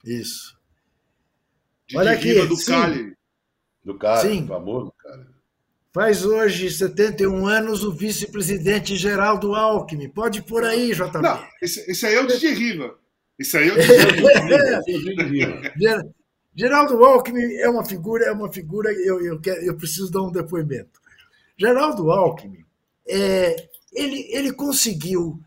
Isso. Gigi Olha aqui, Riva do Cali. Do Cali, Sim. famoso Cali. Faz hoje 71 anos o vice-presidente Geraldo Alckmin. Pode por aí, JB. Não, esse, esse aí é o Didi Riva. Esse aí é o Didi Riva. Geraldo Alckmin é uma figura, é uma figura, eu, eu, quero, eu preciso dar um depoimento. Geraldo Alckmin, é, ele, ele conseguiu,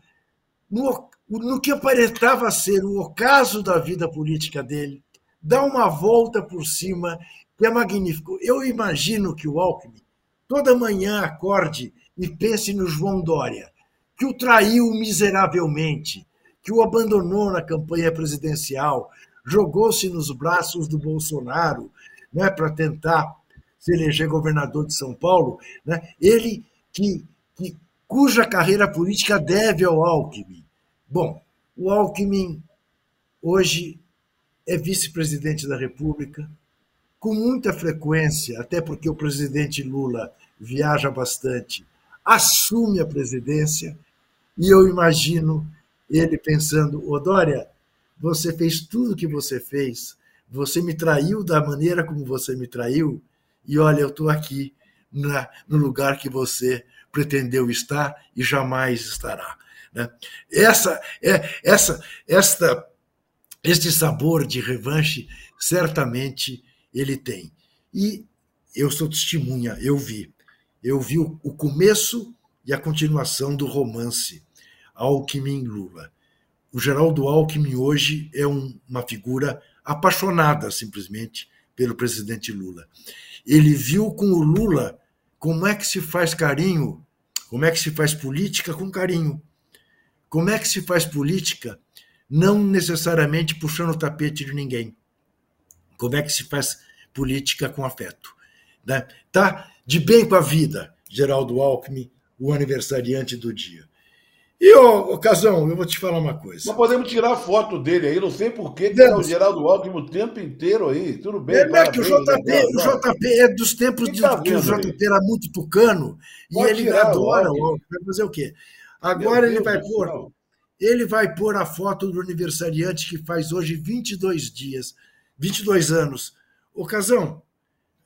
no, no que aparentava ser o ocaso da vida política dele, dar uma volta por cima que é magnífico. Eu imagino que o Alckmin toda manhã acorde e pense no João Dória, que o traiu miseravelmente, que o abandonou na campanha presidencial, jogou-se nos braços do Bolsonaro né, para tentar se eleger governador de São Paulo. Né? Ele que, que cuja carreira política deve ao Alckmin. Bom, o Alckmin hoje é vice-presidente da República, com muita frequência, até porque o presidente Lula viaja bastante, assume a presidência, e eu imagino ele pensando: Odória, você fez tudo o que você fez, você me traiu da maneira como você me traiu, e olha, eu estou aqui na, no lugar que você pretendeu estar e jamais estará. Né? Essa, é, essa, esta, este sabor de revanche certamente ele tem. E eu sou testemunha, eu vi. Eu vi o, o começo e a continuação do romance Alckmin-Lula. O Geraldo Alckmin hoje é um, uma figura apaixonada, simplesmente, pelo presidente Lula. Ele viu com o Lula como é que se faz carinho, como é que se faz política com carinho. Como é que se faz política não necessariamente puxando o tapete de ninguém. Como é que se faz política com afeto. Né? Tá de bem com a vida, Geraldo Alckmin, o aniversariante do dia. E, ô, ô Casão, eu vou te falar uma coisa. Nós podemos tirar foto dele aí, não sei por que tá o Geraldo Alckmin o tempo inteiro aí, tudo bem. É, é que o JP, o JP é dos tempos de, tá que o JP aí? era muito tucano, Pode e ele adora o Alckmin. Vai fazer o quê? Agora ele vai pôr... Ele vai pôr a foto do aniversariante que faz hoje 22 dias, 22 anos, Ô, Casão,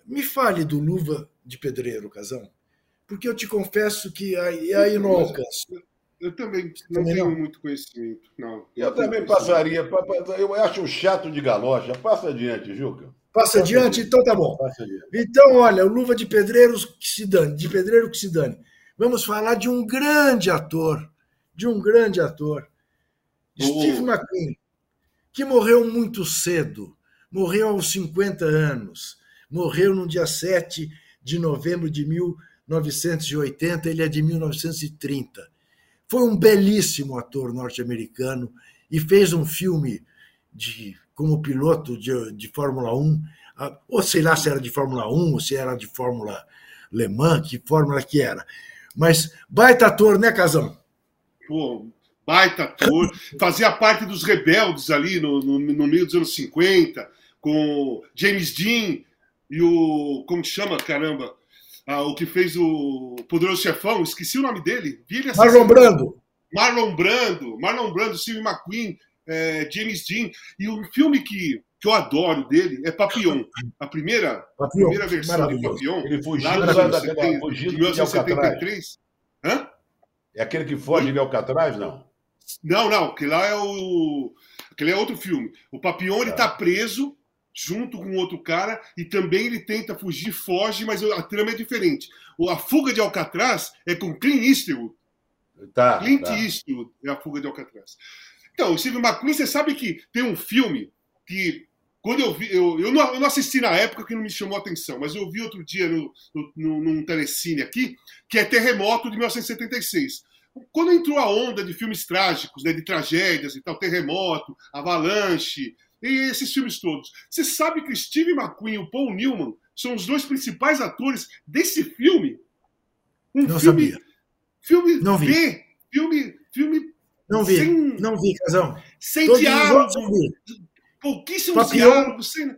me fale do Luva de Pedreiro, Casão, porque eu te confesso que aí, aí não alcanço. Eu, eu também não também tenho não. muito conhecimento. Não, eu também passaria. Eu acho chato de galocha. Passa adiante, Juca. Passa, adiante? Então tá bom. Então, olha, o Luva de Pedreiro que se dane, de Pedreiro que se dane. Vamos falar de um grande ator, de um grande ator, oh. Steve McQueen, que morreu muito cedo morreu aos 50 anos, morreu no dia 7 de novembro de 1980, ele é de 1930. Foi um belíssimo ator norte-americano e fez um filme de, como piloto de, de Fórmula 1, ou sei lá se era de Fórmula 1 ou se era de Fórmula Le Mans, que fórmula que era. Mas baita ator, né, Casão? Pô, baita ator. Fazia parte dos rebeldes ali no, no, no meio dos anos 50, com James Dean e o. Como que chama, caramba? Ah, o que fez o Poderoso Chefão, esqueci o nome dele. Marlon Brando. Marlon Brando, Marlon Brando, Steve McQueen, é, James Dean. E o filme que, que eu adoro dele é Papillon. A primeira, Papillon, primeira versão de Papillon. Ele fugiu lá da, da, da, fugiu de 1973. Hã? É aquele que foge de Alcatraz, não? Não, não. Aquele lá é o. Aquele é outro filme. O Papillon, ele tá preso junto com outro cara e também ele tenta fugir, foge, mas a trama é diferente. A fuga de Alcatraz é com Clint Eastwood. Tá, Clint tá. Eastwood é a fuga de Alcatraz. Então, o Steve McQueen, você sabe que tem um filme que, quando eu vi, eu, eu, não, eu não assisti na época que não me chamou a atenção, mas eu vi outro dia no, no, no, num telecine aqui, que é Terremoto de 1976. Quando entrou a onda de filmes trágicos, né, de tragédias e tal, Terremoto, Avalanche, e esses filmes todos. Você sabe que Steve McQueen e o Paul Newman são os dois principais atores desse filme? Um não filme, sabia. Filme não vi. B, filme, filme não vi, sem, não vi, Casão. Sem diálogo, pouquíssimos Papião. diálogos. Sem...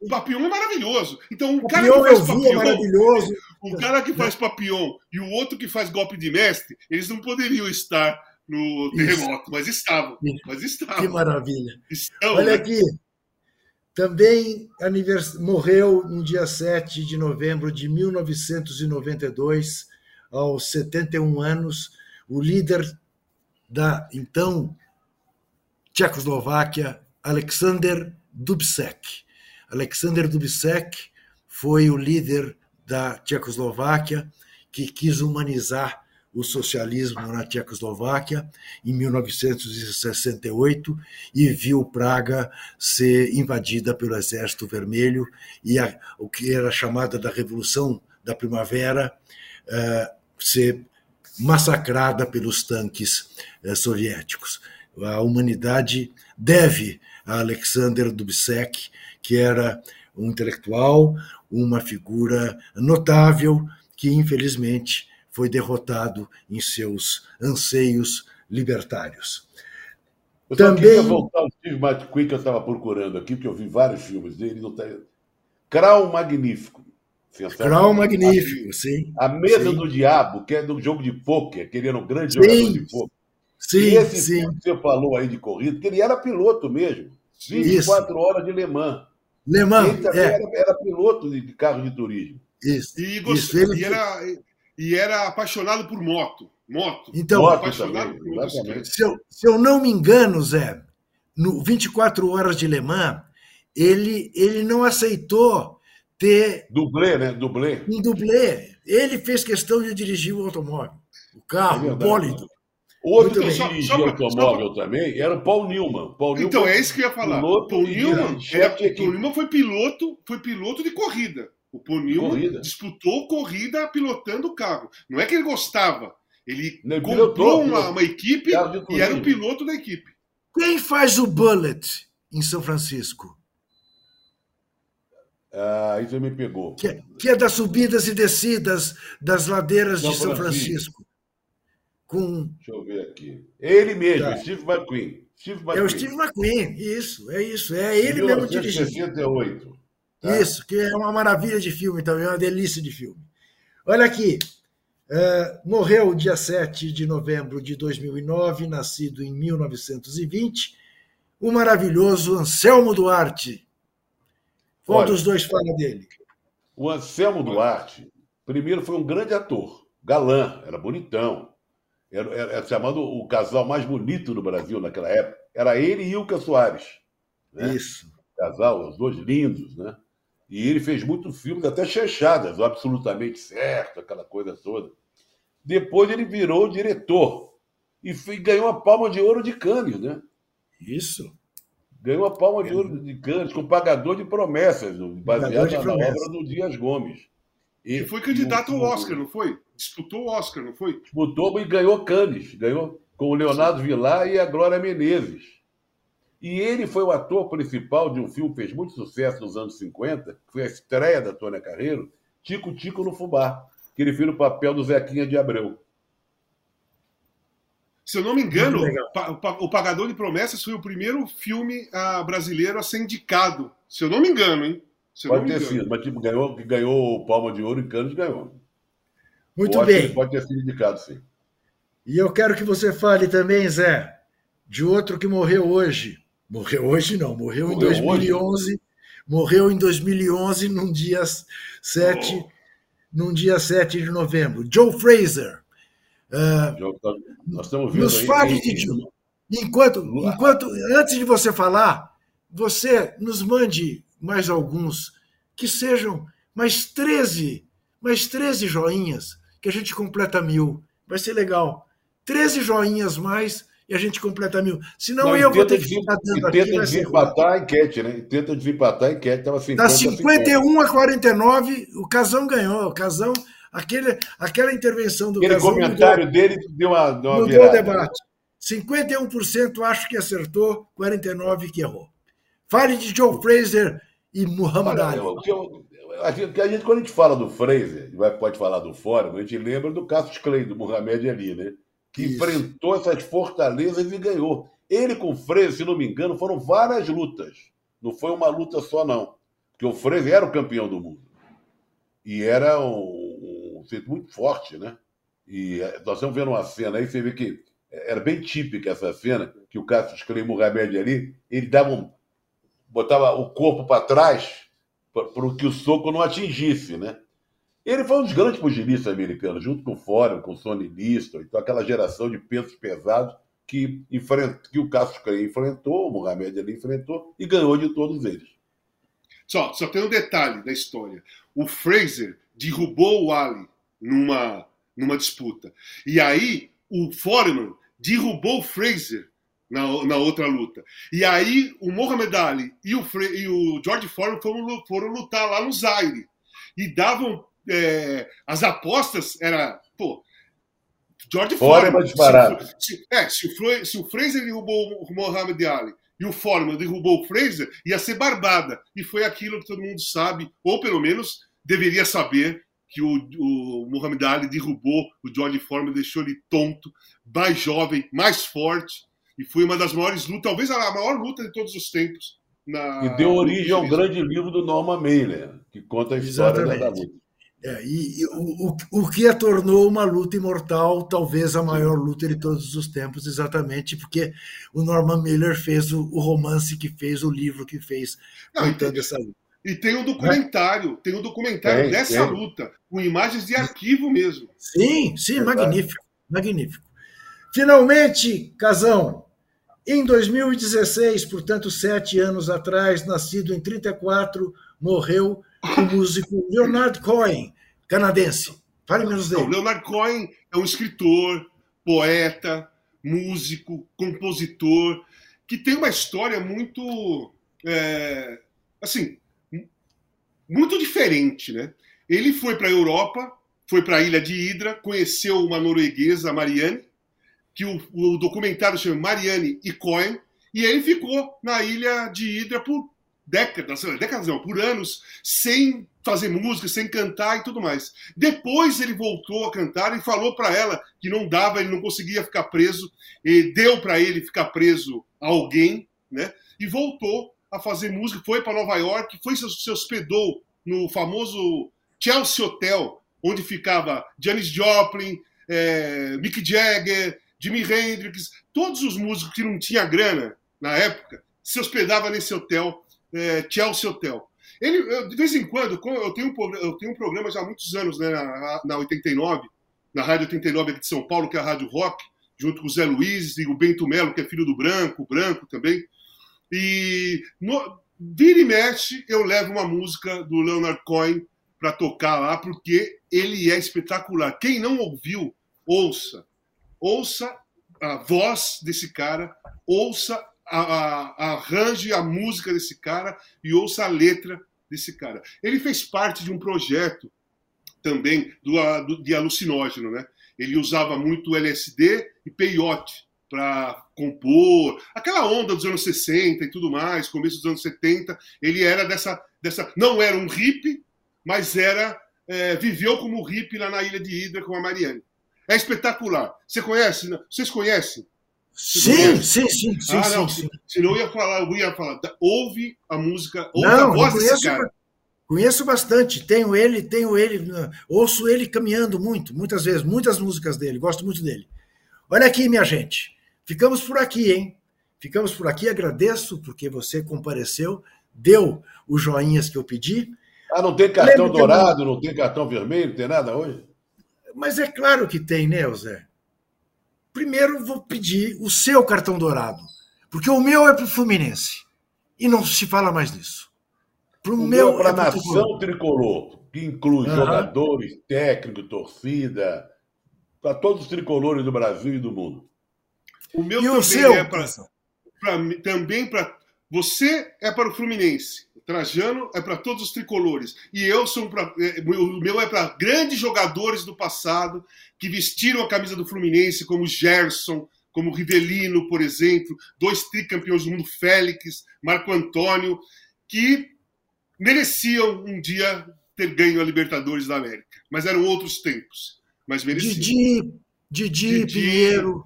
O Papillon é maravilhoso. Então, um cara que faz Papillon, é maravilhoso. um cara que faz Papillon e o outro que faz golpe de mestre, eles não poderiam estar no terremoto, Isso. mas estavam. Mas estavam. Que maravilha. Estão, Olha né? aqui. Também anivers... morreu no dia 7 de novembro de 1992, aos 71 anos, o líder da então Tchecoslováquia, Alexander Dubček. Alexander Dubček foi o líder da Tchecoslováquia que quis humanizar o socialismo na Tchecoslováquia em 1968 e viu Praga ser invadida pelo Exército Vermelho e a, o que era chamada da Revolução da Primavera uh, ser massacrada pelos tanques uh, soviéticos. A humanidade deve a Alexander Dubček, que era um intelectual, uma figura notável que infelizmente foi derrotado em seus anseios libertários. Eu Também... queria voltar ao Steve McQueen que eu estava procurando aqui, porque eu vi vários filmes dele. Não tá... Crau Magnífico. Crau Magnífico, sim. A Mesa sim. do Diabo, que é do jogo de pôquer, que ele era um grande sim. jogador de pôquer. Sim, e esse sim. que você falou aí de corrida, que ele era piloto mesmo. 24 Isso. horas de Le Mans. Le Mans, ele também é. era, era, piloto de carro de turismo. Isso. E, gost... Isso, ele... e, era, e era apaixonado por moto. Moto. Então, moto apaixonado também, por motocicleta. Se eu, se eu não me engano, Zé, no 24 horas de Le Mans, ele, ele não aceitou ter Dublê, né? Dublê. um dublê. Ele fez questão de dirigir o automóvel, o carro, É o bólido. Outro Muito que dirigia automóvel também era o Paul Newman. Paul Newman Então, é isso que eu ia falar. Paul Newman, equipe. Paul Newman foi piloto, foi piloto de corrida. O Newman corrida. disputou corrida pilotando o carro. Não é que ele gostava. Ele Não, comprou pilotou, uma, uma equipe e era o piloto da equipe. Quem faz o Bullet em São Francisco? Ah, isso me pegou. Que é, que é das subidas e descidas das ladeiras São de São Francisco. Francisco. Com Deixa eu ver aqui. Ele mesmo, Tá. Steve McQueen. Steve É McQueen. o Steve McQueen, isso, é isso. É ele mesmo dirigindo. 1968. tá? Isso, que é uma maravilha de filme também, é uma delícia de filme. Olha aqui, eh, morreu dia 7 de novembro de 2009, nascido em 1920, o maravilhoso Anselmo Duarte. Qual Olha. dos dois fala dele? O Anselmo Duarte, primeiro, foi um grande ator, galã, era bonitão. Era, era- era chamado o casal mais bonito do Brasil naquela época. Era ele e Ilka Soares. né? Isso. Casal, os dois lindos, né? E ele fez muitos filmes, até chanchadas, o absolutamente certo, aquela coisa toda. Depois ele virou diretor e fe- ganhou a palma de ouro de Cannes, né? Isso. Ganhou a palma de ouro de Cannes com Pagador de Promessas, baseado de na Promessas. obra do Dias Gomes. E foi candidato ao Oscar, não foi? Disputou o Oscar, não foi? Disputou e ganhou Cannes. Ganhou com o Leonardo Vilar e a Glória Menezes. E ele foi o ator principal de um filme que fez muito sucesso nos anos 50, que foi a estreia da Tônia Carreiro, Tico Tico no Fubá, que ele fez o papel do Zequinha de Abreu. Se eu não me engano, o Pagador de Promessas foi o primeiro filme uh, brasileiro a ser indicado. Se eu não me engano, hein? Se pode ter sido, mas tipo, ganhou, ganhou o Palma de Ouro em Cannes, ganhou. Muito bem. Pode ter sido indicado, sim. E eu quero que você fale também, Zé, de outro que morreu hoje. Morreu hoje não, morreu, morreu em 2011. Hoje? Morreu em 2011, num dia 7, oh. num dia 7 de novembro. Joe Fraser. Uh, nós estamos vendo nos fale aí, de Joe. Enquanto, enquanto, antes de você falar, você nos mande mais alguns, que sejam mais 13, mais 13 joinhas, que a gente completa mil. Vai ser legal. 13 joinhas mais e a gente completa mil. Senão Não, eu vou ter que ficar dando aqui. Tenta desempatar a enquete, né? Tenta desempatar a enquete. Tava 50, tá 51 a 49, o Casão ganhou. O Casão, aquele, aquela intervenção do aquele Casão. Comentário mudou, dele deu uma, deu uma mudou o debate. 51% acho que acertou, 49% que errou. Fale de Joe Fraser e Muhammad Ali. Gente, a gente, quando a gente fala do Fraser, pode falar do Fórum, a gente lembra do Cassius Clay, do Muhammad Ali, né? Que Isso. enfrentou essas fortalezas e ganhou. Ele com o Fraser, se não me engano, foram várias lutas. Não foi uma luta só, não. Porque o Fraser era o campeão do mundo. E era um, um, um muito forte, né? E eh, nós estamos vendo uma cena aí, você vê que era bem típica essa cena, que o Cassius Clay e o Muhammad Ali, ele dava um, botava o corpo para trás para que o soco não atingisse, né? Ele foi um dos grandes pugilistas americanos, junto com o Fórum, com o Sonny Liston, então aquela geração de pesos pesados que, enfrent... que o Cassius Clay enfrentou, o Mohamed Ali enfrentou e ganhou de todos eles. Só, só tem um detalhe da história. O Fraser derrubou o Ali numa, numa disputa. E aí o Foreman derrubou o Fraser na, na outra luta. E aí o Mohamed Ali e o, Fre e o George Foreman foram, foram lutar lá no Zaire. E davam. É, as apostas era. Pô, George Foreman. Se, se, é, se, o, se o Fraser derrubou o Mohamed Ali e o Foreman derrubou o Fraser, ia ser barbada. E foi aquilo que todo mundo sabe, ou pelo menos deveria saber, que o, o Muhammad Ali derrubou o George Foreman, deixou ele tonto, mais jovem, mais forte. E foi uma das maiores lutas, talvez a maior luta de todos os tempos. Na... E deu origem ao grande livro do Norman Mailer, que conta a história Exatamente. da luta. É, e, e o, o que a tornou uma luta imortal, talvez a maior luta de todos os tempos, exatamente porque o Norman Mailer fez o, o romance que fez, o livro que fez, contando essa luta. E tem um documentário, tem um documentário tem, dessa tem. luta, com imagens de arquivo mesmo. Sim, sim, é magnífico, magnífico. Finalmente, Casão, em 2016, portanto, sete anos atrás, nascido em 34, morreu o músico Leonard Cohen, canadense. Fale menos dele. Leonard Cohen é um escritor, poeta, músico, compositor, que tem uma história muito. É, assim, muito diferente, né? Ele foi para a Europa, foi para a ilha de Hidra, conheceu uma norueguesa, Marianne, que o, o documentário chama Marianne e Cohen, e ele ficou na ilha de Hidra por décadas, décadas não, por anos, sem fazer música, sem cantar e tudo mais. Depois ele voltou a cantar e falou para ela que não dava, ele não conseguia ficar preso, e deu para ele ficar preso a alguém, né? E voltou a fazer música, foi para Nova York, foi se, hospedou no famoso Chelsea Hotel, onde ficava Janis Joplin, é, Mick Jagger, Jimi Hendrix, todos os músicos que não tinha grana na época, se hospedava nesse hotel, é, Chelsea Hotel. Ele, eu, de vez em quando, eu tenho, um, eu tenho um programa já há muitos anos, né, na, na 89, na Rádio 89 aqui de São Paulo, que é a Rádio Rock, junto com o Zé Luiz e o Bento Melo, que é filho do Branco, Branco também. E no, vira e mexe, eu levo uma música do Leonard Cohen para tocar lá, porque ele é espetacular. Quem não ouviu, ouça ouça a voz desse cara, ouça a, a, a arranjo e a música desse cara e ouça a letra desse cara. Ele fez parte de um projeto também do, de alucinógeno, né? Ele usava muito LSD e peyote para compor, aquela onda dos anos 60 e tudo mais, começo dos anos 70, ele era dessa, dessa não era um hippie, mas era é, viveu como hippie lá na ilha de Hidra com a Mariane. É espetacular. Você conhece? Vocês conhecem? Sim, sim, sim, sim, ah, não, sim, sim. Senão eu ia falar, eu ia falar, ouve a música, ouve não, a voz conheço, desse cara. Conheço bastante, tenho ele, tenho ele, ouço ele caminhando muito, muitas vezes, muitas músicas dele, gosto muito dele. Olha aqui, minha gente, ficamos por aqui, hein? Ficamos por aqui, agradeço porque você compareceu, deu os joinhas que eu pedi. Ah, não tem cartão dourado, não tem cartão vermelho, não tem nada hoje? Mas é claro que tem, né, Zé? Primeiro vou pedir o seu cartão dourado, porque o meu é para o Fluminense e não se fala mais nisso. Pro o meu, meu é para a nação tricolor, que inclui uhum. jogadores, técnico, torcida, para todos os tricolores do Brasil e do mundo. O meu e também o seu? é para também para você é para o Fluminense. Trajano é para todos os tricolores. E eu sou pra, é, o meu é para grandes jogadores do passado que vestiram a camisa do Fluminense, como Gerson, como Rivelino, por exemplo, dois tricampeões do mundo, Félix, Marco Antônio, que mereciam um dia ter ganho a Libertadores da América. Mas eram outros tempos. Mas mereciam. Didi, Didi, Didi Pinheiro,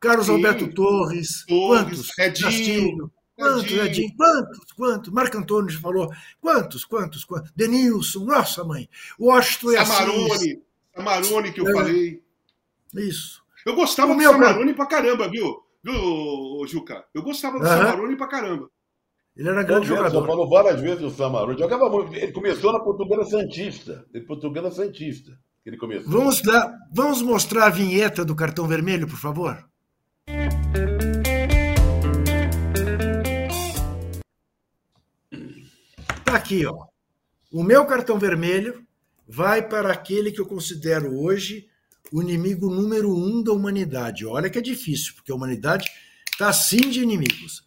Carlos Sim, Alberto Torres, Torres quantos? Edinho, Castilho. Quantos, Edinho? Quantos? Quantos? Marco Antônio já falou. Quantos? Quantos? Quantos? Denilson, nossa mãe. Washington e Samarone. Samarone que eu é. falei. Isso. Eu gostava o do Samarone pra caramba, viu? Viu, Juca? Eu gostava do uhum. Samarone pra caramba. Ele era grande jogador. Você falou várias vezes o Samarone. Jogava muito. Ele começou na Portuguesa Santista. Ele Portuguesa Santista. Ele começou. Vamos, lá, vamos mostrar a vinheta do cartão vermelho, por favor? Tá aqui, ó. O meu cartão vermelho vai para aquele que eu considero hoje o inimigo número um da humanidade. Olha que é difícil, porque a humanidade está sim de inimigos.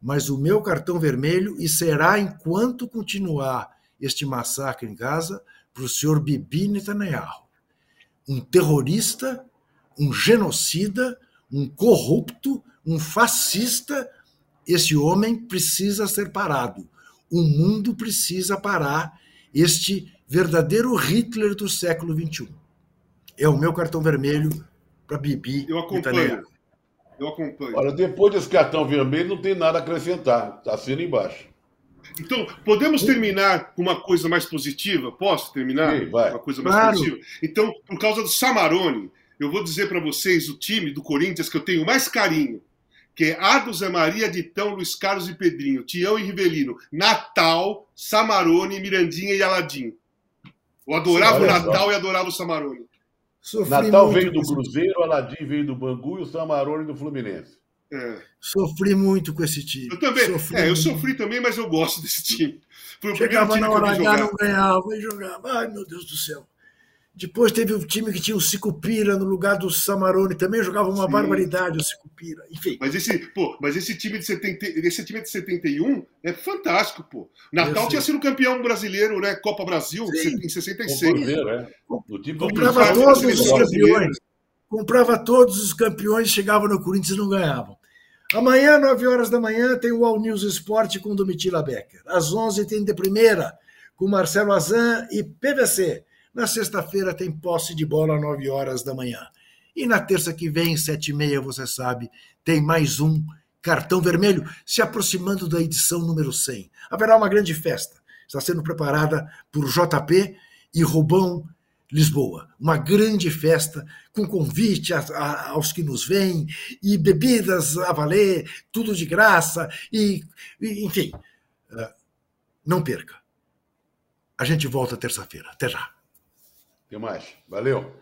Mas o meu cartão vermelho, e será enquanto continuar este massacre em Gaza, para o senhor Bibi Netanyahu. Um terrorista, um genocida, um corrupto, um fascista. Esse homem precisa ser parado. O mundo precisa parar este verdadeiro Hitler do século XXI. É o meu cartão vermelho para Bibi. Eu acompanho. Eu acompanho. Olha, depois desse cartão vermelho não tem nada a acrescentar. Está sendo embaixo. Então, podemos terminar com uma coisa mais positiva? Posso terminar? Sim, vai. Uma coisa mais claro. positiva? Então, por causa do Samarone, eu vou dizer para vocês o time do Corinthians que eu tenho mais carinho, que é Ado, Zé Maria, Ditão, Luiz Carlos e Pedrinho, Tião e Rivelino, Natal, Samarone, Mirandinha e Aladim. Eu adorava o Natal e adorava o Samarone. Sofri Natal veio do Cruzeiro, Aladim veio do Bangu e o Samarone do Fluminense. É. Sofri muito com esse time. Eu também. Sofri é, eu sofri também, mas eu gosto desse time. Foi o Chegava time na hora H, não ganhava e jogava. Ai, meu Deus do céu. Depois teve o time que tinha o Sicupira no lugar do Samarone, também jogava uma Sim. barbaridade o Sicupira. Enfim. Mas esse, pô, mas esse time de 70, esse time de 71 é fantástico, pô. Natal tinha sido campeão brasileiro, né? Copa Brasil Sim. em 66. é. Comprava todos os campeões. Comprava todos os campeões, chegava no Corinthians e não ganhavam. Amanhã, 9 horas da manhã, tem o All News Esporte com Domitila Becker. Às 11 tem de primeira com Marcelo Azan e PVC. Na sexta-feira tem posse de bola às 9 horas da manhã. E na terça que vem, sete e meia, você sabe, tem mais um cartão vermelho, se aproximando da edição número 100. Haverá uma grande festa. Está sendo preparada por JP e Rubão Lisboa. Uma grande festa com convite a, a, aos que nos vêm e bebidas a valer, tudo de graça e, e enfim, uh, não perca. A gente volta terça-feira. Até já. Até mais. Valeu.